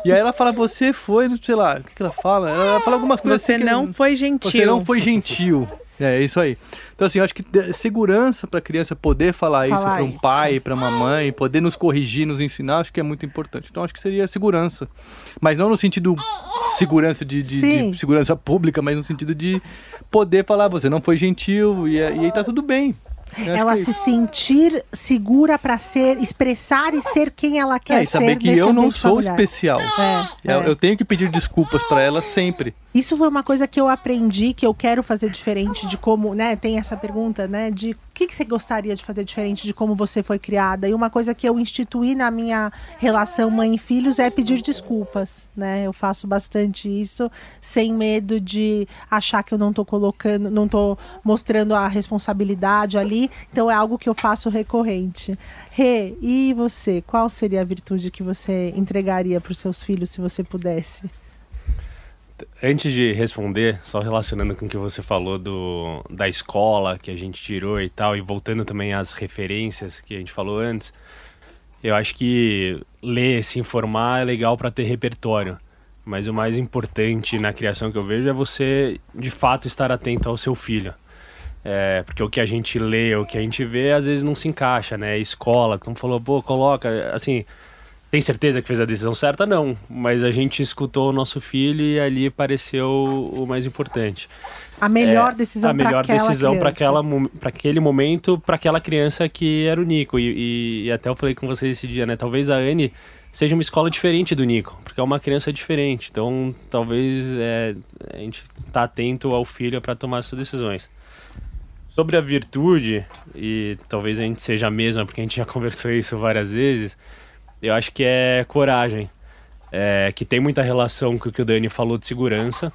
E aí ela fala, você foi, sei lá, o que, que ela fala? Ela fala algumas coisas Você assim que- não foi gentil. Você não foi gentil. É, isso aí. Então, assim, eu acho que segurança para a criança poder falar, isso Falar para um isso. pai, para uma mãe, poder nos corrigir, nos ensinar, acho que é muito importante. Então, acho que seria segurança. Mas não no sentido segurança de, de- de segurança pública, mas no sentido de poder falar, você não foi gentil e, e aí tá tudo bem. Ela é se isso. sentir segura para ser, expressar e ser quem ela quer É, e saber ser que eu não sou familiar. especial. É, Eu, é. eu tenho que pedir desculpas para ela sempre. Isso foi uma coisa que eu aprendi, que eu quero fazer diferente de como, né? Tem essa pergunta, né? De o que, que você gostaria de fazer diferente de como você foi criada. E uma coisa que eu instituí na minha relação mãe e filhos é pedir desculpas, né? Eu faço bastante isso, sem medo de achar que eu não tô colocando, não tô mostrando a responsabilidade ali. Então é algo que eu faço recorrente. Rê, e você? Qual seria a virtude que você entregaria para os seus filhos se você pudesse? Antes de responder, só relacionando com o que você falou do, da escola que a gente tirou e tal, e voltando também às referências que a gente falou antes, eu acho que ler, se informar é legal para ter repertório. Mas o mais importante na criação que eu vejo é você, de fato, estar atento ao seu filho. É, porque o que a gente lê, o que a gente vê, às vezes não se encaixa, né? Escola, como falou, pô, coloca, assim, tem certeza que fez a decisão certa? Não, mas a gente escutou o nosso filho e ali pareceu o mais importante. A melhor decisão A melhor pra aquela decisão para criança. aquele momento, para aquela criança que era o Nico. E, e- e até eu falei com você esse dia, né? Talvez a Anne seja uma escola diferente do Nico, porque é uma criança diferente. Então, talvez é, a gente tá atento ao filho para tomar essas decisões. Sobre a virtude, e talvez a gente seja a mesma, porque a gente já conversou isso várias vezes, eu acho que é coragem. É, que tem muita relação com o que o Dani falou de segurança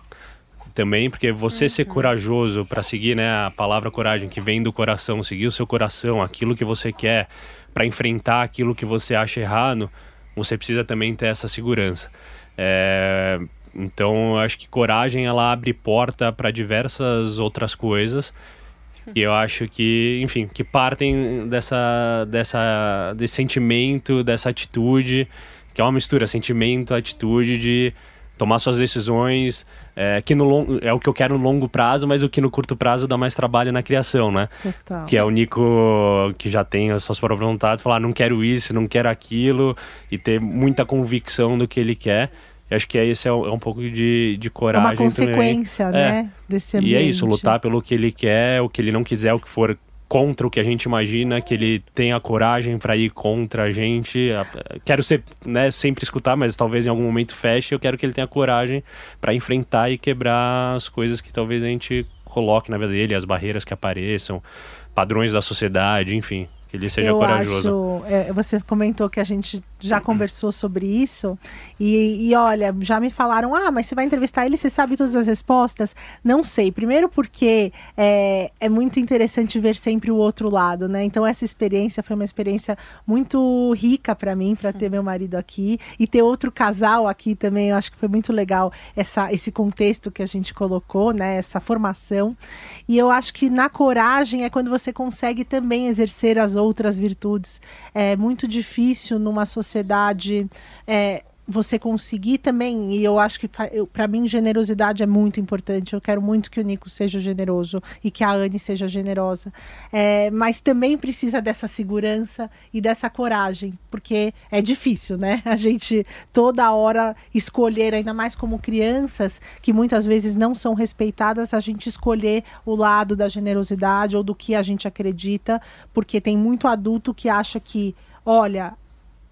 também, porque você ser corajoso para seguir né, a palavra coragem, que vem do coração, seguir o seu coração, aquilo que você quer, para enfrentar aquilo que você acha errado, você precisa também ter essa segurança. É, então, eu acho que coragem ela abre porta para diversas outras coisas. E eu acho que, enfim, que partem dessa, dessa, desse sentimento, dessa atitude, que é uma mistura, sentimento, atitude de tomar suas decisões, é, que no longo, é o que eu quero no longo prazo, mas o que no curto prazo dá mais trabalho na criação, né? Total. Que é o Nico que já tem as suas próprias vontades, falar, não quero isso, não quero aquilo, e ter muita convicção do que ele quer. Eu acho que esse é um, é um pouco de, de É coragem uma consequência, também. É. né? Desse ambiente. E é isso, lutar pelo que ele quer, o que ele não quiser, o que for contra o que a gente imagina, que ele tenha coragem para ir contra a gente. Quero ser, né, sempre escutar, mas talvez em algum momento feche. Eu quero que ele tenha coragem para enfrentar e quebrar as coisas que talvez a gente coloque na vida dele, as barreiras que apareçam, padrões da sociedade, enfim, que ele seja eu corajoso. Acho, é, você comentou que a gente já conversou sobre isso e, e olha, já me falaram, ah, mas você vai entrevistar ele, você sabe todas as respostas? Não sei. Primeiro porque é, é muito interessante ver sempre o outro lado, né? Então essa experiência foi uma experiência muito rica para mim, para ter meu marido aqui e ter outro casal aqui também. Eu acho que foi muito legal essa, esse contexto que a gente colocou, né? Essa formação. E eu acho que na coragem é quando você consegue também exercer as outras virtudes. É muito difícil numa sociedade. É, você conseguir também, e eu acho que para mim generosidade é muito importante. Eu quero muito que o Nico seja generoso e que a Anne seja generosa. É, mas também precisa dessa segurança e dessa coragem, porque é difícil, né? A gente toda hora escolher, ainda mais como crianças, que muitas vezes não são respeitadas, a gente escolher o lado da generosidade ou do que a gente acredita, porque tem muito adulto que acha que, olha,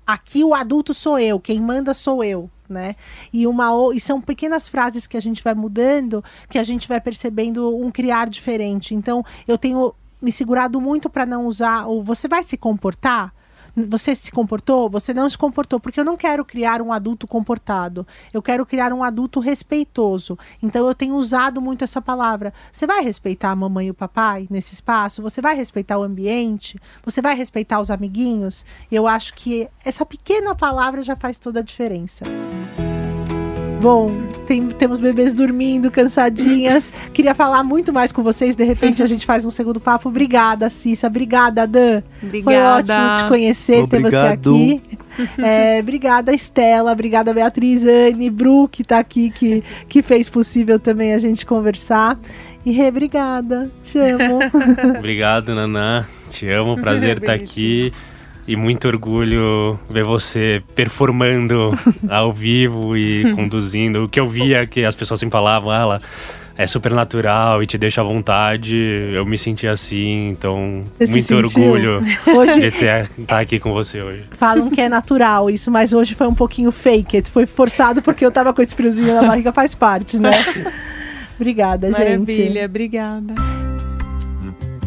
aqui o adulto sou eu, quem manda sou eu, né? E uma e são pequenas frases que a gente vai mudando, que a gente vai percebendo um criar diferente. Então, eu tenho me segurado muito para não usar o você vai se comportar? Você se comportou? Você não se comportou, porque eu não quero criar um adulto comportado. Eu quero criar um adulto respeitoso. Então eu tenho usado muito essa palavra. Você vai respeitar a mamãe e o papai nesse espaço? Você vai respeitar o ambiente? Você vai respeitar os amiguinhos? Eu acho que essa pequena palavra já faz toda a diferença. Bom, tem- temos bebês dormindo, cansadinhas. Queria falar muito mais com vocês. De repente a gente faz um segundo papo. Obrigada, Cissa. Obrigada, Dan. Foi Obrigada. ótimo te conhecer, ter você Obrigado. aqui. É, obrigada, Estela. Obrigada, Beatriz, Anne, Bru, que tá aqui, que, que fez possível também a gente conversar. E Rê, obrigada. Te amo. Obrigado, Naná. Te amo, prazer estar aqui. E muito orgulho ver você performando ao vivo e conduzindo. O que eu via que as pessoas sempre falavam, ah, ela, é super natural e te deixa à vontade. Eu me senti assim, então Você se muito sentiu? orgulho Hoje de ter estar aqui com você hoje. falam que é natural isso, mas hoje foi um pouquinho fake. Foi forçado porque eu tava com esse friozinho na barriga, faz parte, né? Obrigada, gente. Maravilha, obrigada.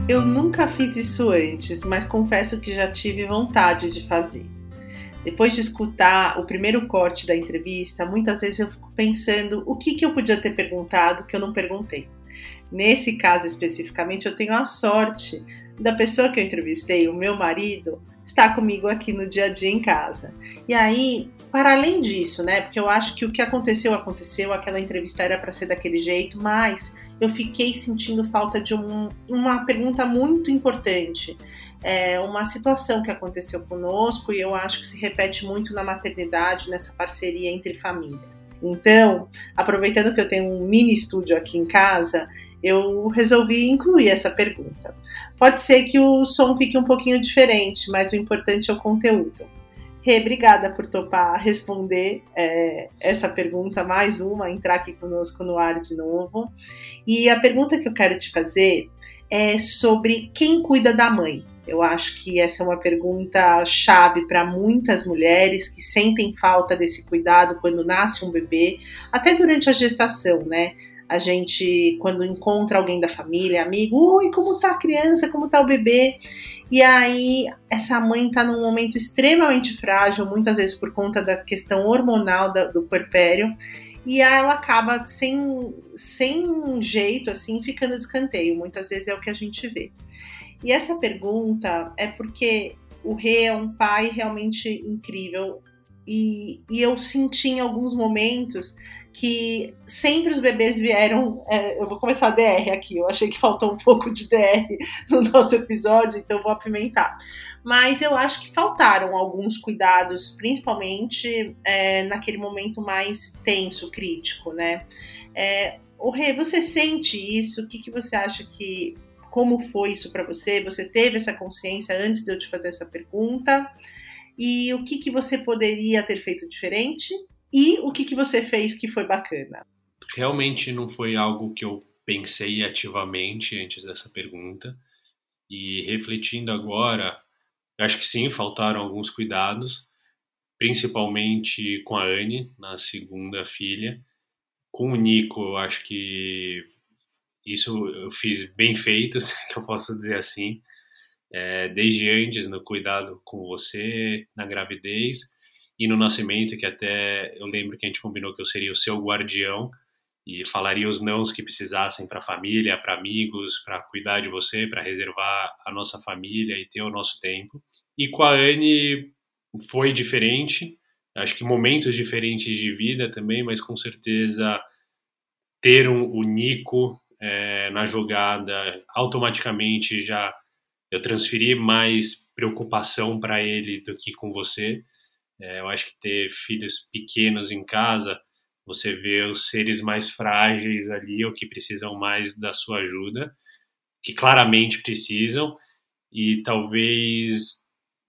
Eu nunca fiz isso antes, mas confesso que já tive vontade de fazer. Depois de escutar o primeiro corte da entrevista, muitas vezes eu fico pensando o que, que eu podia ter perguntado que eu não perguntei. Nesse caso especificamente, eu tenho a sorte da pessoa que eu entrevistei, o meu marido, estar comigo aqui no dia a dia em casa. E aí, para além disso, né? Porque eu acho que o que aconteceu, aconteceu, aquela entrevista era para ser daquele jeito, mas eu fiquei sentindo falta de um, uma pergunta muito importante. É uma situação que aconteceu conosco e eu acho que se repete muito na maternidade, nessa parceria entre famílias. Então, aproveitando que eu tenho um mini estúdio aqui em casa, eu resolvi incluir essa pergunta. Pode ser que o som fique um pouquinho diferente, mas o importante é o conteúdo. Obrigada por topar responder é, essa pergunta, mais uma, entrar aqui conosco no ar de novo. E a pergunta que eu quero te fazer é sobre quem cuida da mãe. Eu acho que essa é uma pergunta chave para muitas mulheres que sentem falta desse cuidado quando nasce um bebê, até durante a gestação, né? A gente, quando encontra alguém da família, amigo, oi, como tá a criança, como tá o bebê? E aí, essa mãe tá num momento extremamente frágil, muitas vezes por conta da questão hormonal da, do puerpério, e aí ela acaba sem, sem jeito, assim, ficando de escanteio. Muitas vezes é o que a gente vê. E essa pergunta é porque o Rê é um pai realmente incrível. E, e eu senti em alguns momentos que sempre os bebês vieram. é, eu vou começar a DR aqui, eu achei que faltou um pouco de DR no nosso episódio, então vou apimentar. Mas eu acho que faltaram alguns cuidados, principalmente é, naquele momento mais tenso, crítico, né? É, o Rê, você sente isso? O que, que você acha que como foi isso para você? Você teve essa consciência antes de eu te fazer essa pergunta? E o que, que você poderia ter feito diferente? E o que, que você fez que foi bacana? Realmente não foi algo que eu pensei ativamente antes dessa pergunta. E refletindo agora, acho que sim, faltaram alguns cuidados, principalmente com a Anne, na segunda filha. Com o Nico, eu acho que isso eu fiz bem feito, se eu posso dizer assim, é, desde antes no cuidado com você, na gravidez e no nascimento, que até eu lembro que a gente combinou que eu seria o seu guardião e falaria os nãos que precisassem para família, para amigos, para cuidar de você, para reservar a nossa família e ter o nosso tempo. E com a Anne foi diferente, acho que momentos diferentes de vida também, mas com certeza ter um, o Nico é, na jogada, automaticamente já eu transferi mais preocupação para ele do que com você. É, eu acho que ter filhos pequenos em casa, você vê os seres mais frágeis ali, ou que precisam mais da sua ajuda, que claramente precisam, e talvez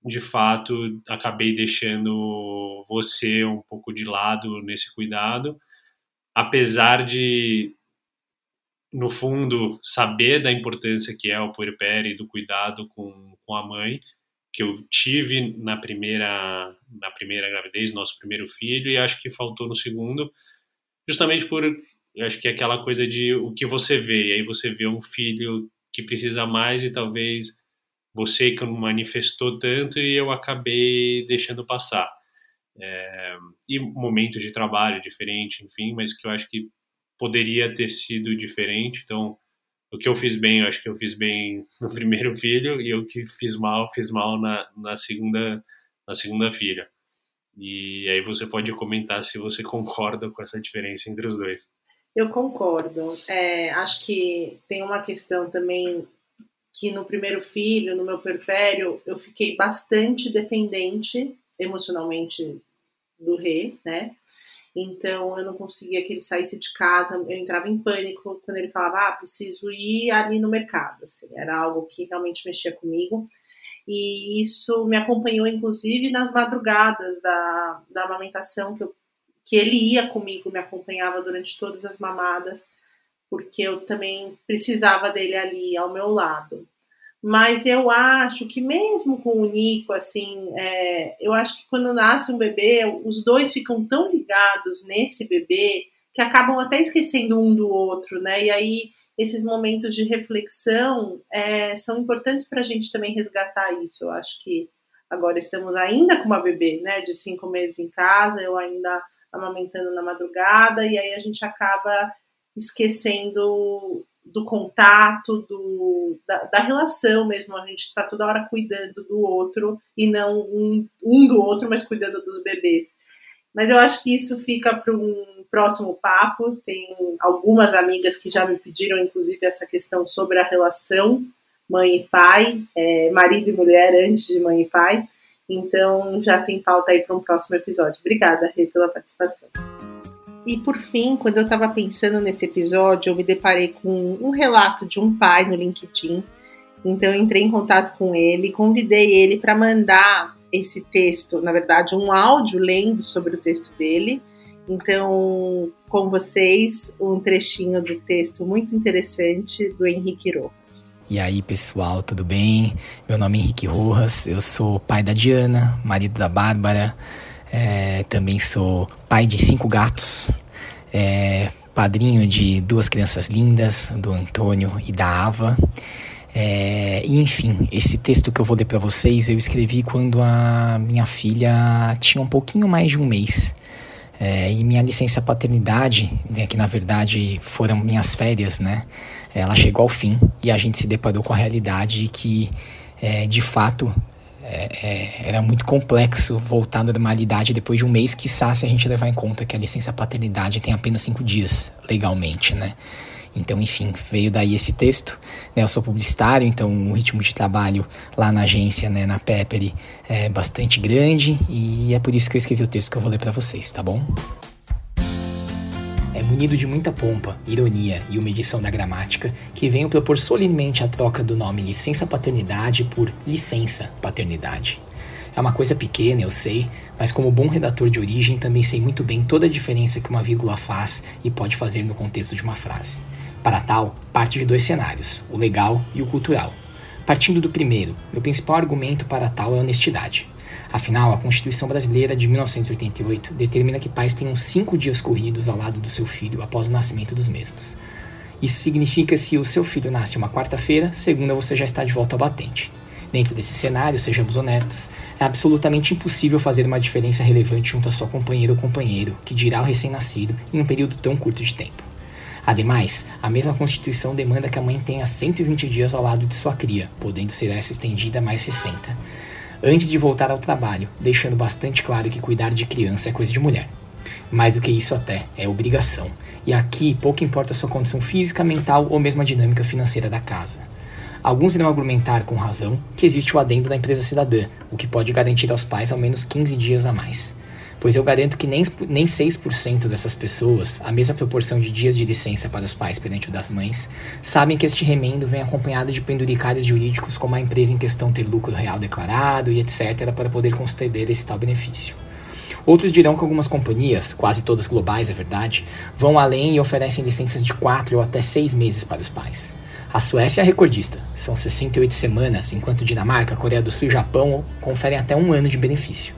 de fato acabei deixando você um pouco de lado nesse cuidado, apesar de no fundo, saber da importância que é o puerpério e do cuidado com, com a mãe, que eu tive na primeira, na primeira gravidez, nosso primeiro filho, e acho que faltou no segundo, justamente por, eu acho que é aquela coisa de o que você vê, e aí você vê um filho que precisa mais e talvez você que não manifestou tanto e eu acabei deixando passar. É, e momentos de trabalho diferente, enfim, mas que eu acho que poderia ter sido diferente. Então, o que eu fiz bem, eu acho que eu fiz bem no primeiro filho e o que fiz mal, fiz mal na, na segunda na segunda filha. E aí você pode comentar se você concorda com essa diferença entre os dois. Eu concordo. É, acho que tem uma questão também que no primeiro filho, no meu perpério, eu fiquei bastante dependente emocionalmente do rei, né? Então eu não conseguia que ele saísse de casa, eu entrava em pânico quando ele falava, ah, preciso ir ali no mercado. Assim, era algo que realmente mexia comigo. E isso me acompanhou, inclusive, nas madrugadas da, da amamentação, que, eu, que ele ia comigo, me acompanhava durante todas as mamadas, porque eu também precisava dele ali ao meu lado. Mas eu acho que mesmo com o Nico, assim, é, eu acho que quando nasce um bebê, os dois ficam tão ligados nesse bebê que acabam até esquecendo um do outro, né? E aí esses momentos de reflexão é, são importantes para a gente também resgatar isso. Eu acho que agora estamos ainda com uma bebê, né, de cinco meses em casa, eu ainda amamentando na madrugada, e aí a gente acaba esquecendo do contato, do, da, da relação mesmo. A gente está toda hora cuidando do outro e não um, um do outro, mas cuidando dos bebês. Mas eu acho que isso fica para um próximo papo. Tem algumas amigas que já me pediram, inclusive, essa questão sobre a relação mãe e pai, é, marido e mulher antes de mãe e pai. Então já tem pauta aí para um próximo episódio. Obrigada, Rê, pela participação. E por fim, quando eu estava pensando nesse episódio, eu me deparei com um relato de um pai no LinkedIn. Então entrei em contato com ele, convidei ele para mandar esse texto, na verdade, um áudio lendo sobre o texto dele. Então, com vocês, um trechinho do texto muito interessante do Henrique Rojas. E aí, pessoal, tudo bem? Meu nome é Henrique Rojas, eu sou pai da Diana, marido da Bárbara, é, também sou pai de cinco gatos, é, padrinho de duas crianças lindas, do Antônio e da Ava. É, enfim, esse texto que eu vou ler para vocês eu escrevi quando a minha filha tinha um pouquinho mais de um mês. É, e minha licença paternidade, né, que na verdade foram minhas férias, né? Ela chegou ao fim e a gente se deparou com a realidade que, é, de fato, é, é, era muito complexo voltar à normalidade depois de um mês, quiçá se a gente levar em conta que a licença paternidade tem apenas cinco dias, legalmente, né? Então, enfim, veio daí esse texto. Né? Eu sou publicitário, então o ritmo de trabalho lá na agência, né, na Pepper, é bastante grande e é por isso que eu escrevi o texto que eu vou ler para vocês, tá bom? É munido de muita pompa, ironia e uma edição da gramática que venho propor solenemente a troca do nome licença paternidade por licença paternidade. É uma coisa pequena, eu sei, mas como bom redator de origem também sei muito bem toda a diferença que uma vírgula faz e pode fazer no contexto de uma frase. Para tal, parte de dois cenários, o legal e o cultural. Partindo do primeiro, meu principal argumento para tal é honestidade. Afinal, a Constituição Brasileira de 1988 determina que pais tenham cinco dias corridos ao lado do seu filho após o nascimento dos mesmos. Isso significa se o seu filho nasce uma quarta-feira, segunda você já está de volta ao batente. Dentro desse cenário, sejamos honestos, é absolutamente impossível fazer uma diferença relevante junto à sua companheira ou companheiro, que dirá o recém-nascido, em um período tão curto de tempo. Ademais, a mesma Constituição demanda que a mãe tenha 120 dias ao lado de sua cria, podendo ser essa estendida a mais 60, antes de voltar ao trabalho, deixando bastante claro que cuidar de criança é coisa de mulher. Mais do que isso até, é obrigação. E aqui pouco importa a sua condição física, mental ou mesmo a dinâmica financeira da casa. Alguns irão argumentar com razão que existe o adendo da empresa cidadã, o que pode garantir aos pais ao menos 15 dias a mais pois eu garanto que nem, nem 6% dessas pessoas, a mesma proporção de dias de licença para os pais perante o das mães, sabem que este remendo vem acompanhado de penduricários jurídicos como a empresa em questão ter lucro real declarado e etc. para poder conceder esse tal benefício. Outros dirão que algumas companhias, quase todas globais é verdade, vão além e oferecem licenças de 4 ou até 6 meses para os pais. A Suécia é recordista, são 68 semanas, enquanto Dinamarca, Coreia do Sul e Japão conferem até um ano de benefício.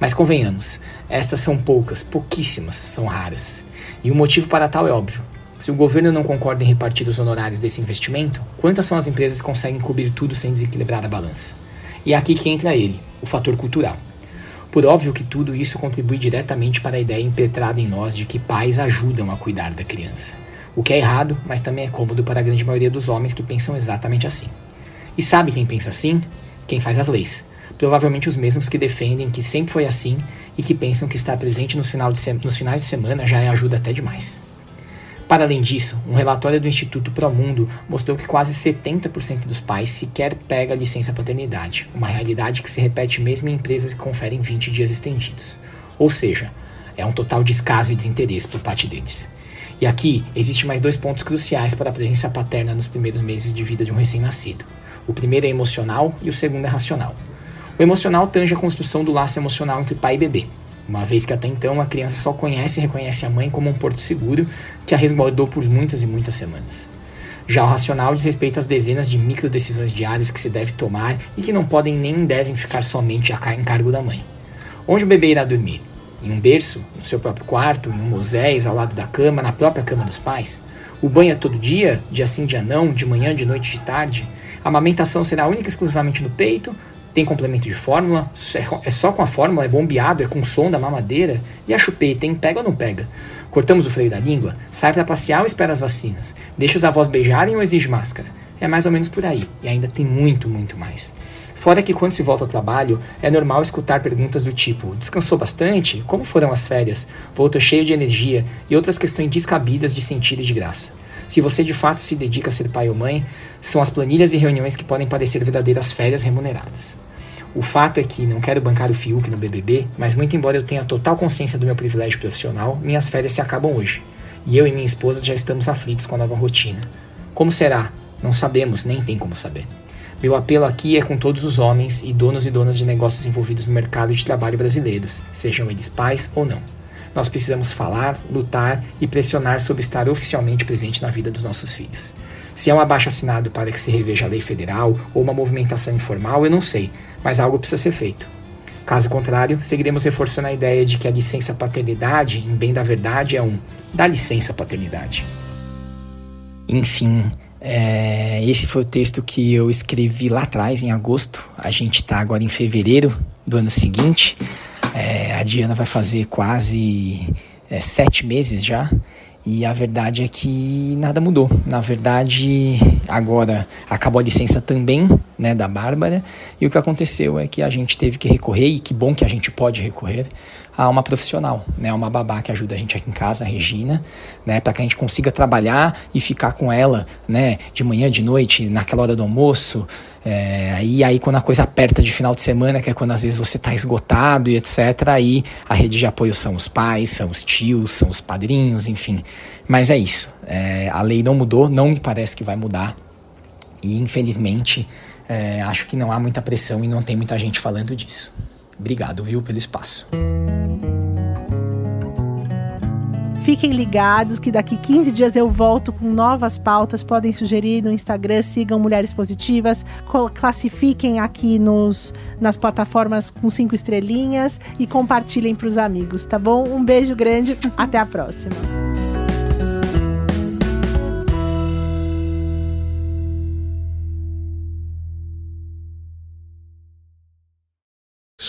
Mas convenhamos, estas são poucas, pouquíssimas, são raras. E o motivo para tal é óbvio. Se o governo não concorda em repartir os honorários desse investimento, quantas são as empresas que conseguem cobrir tudo sem desequilibrar a balança? E é aqui que entra ele, o fator cultural. Por óbvio que tudo isso contribui diretamente para a ideia impetrada em nós de que pais ajudam a cuidar da criança. O que é errado, mas também é cômodo para a grande maioria dos homens que pensam exatamente assim. E sabe quem pensa assim? Quem faz as leis provavelmente os mesmos que defendem que sempre foi assim e que pensam que estar presente nos, final de nos finais de semana já é ajuda até demais. Para além disso, um relatório do Instituto Promundo mostrou que quase 70% dos pais sequer pega licença paternidade, uma realidade que se repete mesmo em empresas que conferem 20 dias estendidos. Ou seja, é um total descaso e desinteresse por parte deles. E aqui existem mais dois pontos cruciais para a presença paterna nos primeiros meses de vida de um recém-nascido. O primeiro é emocional e o segundo é racional. O emocional tange a construção do laço emocional entre pai e bebê. uma vez que até então a criança só conhece e reconhece a mãe como um porto seguro que a resguardou por muitas e muitas semanas. Já o racional diz respeito às dezenas de micro decisões diárias que se deve tomar e que não podem nem devem ficar somente a cargo da mãe. Onde o bebê irá dormir? Em um berço? No seu próprio quarto? Em um moséis? Ao lado da cama? Na própria cama dos pais? O banho é todo dia? Dia sim, dia não? De manhã, de noite, de tarde? A amamentação será única e exclusivamente no peito? Tem complemento de fórmula? É só com a fórmula? É bombeado? É com som da mamadeira? E a chupeta, tem Pega ou não pega? Cortamos o freio da língua? Sai para passear ou espera as vacinas? Deixa os avós beijarem ou exige máscara? É mais ou menos por aí. E ainda tem muito, muito mais. Fora que quando se volta ao trabalho, é normal escutar perguntas do tipo: descansou bastante? Como foram as férias? Voltou cheio de energia? E outras questões descabidas de sentido e de graça. Se você de fato se dedica a ser pai ou mãe, são as planilhas e reuniões que podem parecer verdadeiras férias remuneradas. O fato é que não quero bancar o Fiuk no BBB, mas muito embora eu tenha total consciência do meu privilégio profissional, minhas férias se acabam hoje. E eu e minha esposa já estamos aflitos com a nova rotina. Como será? Não sabemos, nem tem como saber. Meu apelo aqui é com todos os homens e donos e donas de negócios envolvidos no mercado de trabalho brasileiros, sejam eles pais ou não. Nós precisamos falar, lutar e pressionar sobre estar oficialmente presente na vida dos nossos filhos. Se é um abaixo assinado para que se reveja a lei federal ou uma movimentação informal, eu não sei, mas algo precisa ser feito. Caso contrário, seguiremos reforçando a ideia de que a licença paternidade, em bem da verdade, é um dá licença paternidade. Enfim, é, esse foi o texto que eu escrevi lá atrás, em agosto. A gente está agora em fevereiro do ano seguinte. É, a Diana vai fazer quase é, sete meses já. E a verdade é que nada mudou. Na verdade, agora acabou a licença também, né, da Bárbara, e o que aconteceu é que a gente teve que recorrer, e que bom que a gente pode recorrer, a uma profissional, né, uma babá que ajuda a gente aqui em casa, a Regina, né, para que a gente consiga trabalhar e ficar com ela, né, de manhã, de noite, naquela hora do almoço, é, aí quando a coisa aperta de final de semana, que é quando às vezes você está esgotado e etc, aí a rede de apoio são os pais, são os tios, são os padrinhos, enfim. Mas é isso, é, a lei não mudou, não me parece que vai mudar, e infelizmente é, acho que não há muita pressão e não tem muita gente falando disso. Obrigado, viu, pelo espaço. Fiquem ligados que daqui 15 dias eu volto com novas pautas. Podem sugerir no Instagram, sigam Mulheres Positivas, classifiquem aqui nos, nas plataformas com cinco estrelinhas e compartilhem para os amigos, tá bom? Um beijo grande, até a próxima.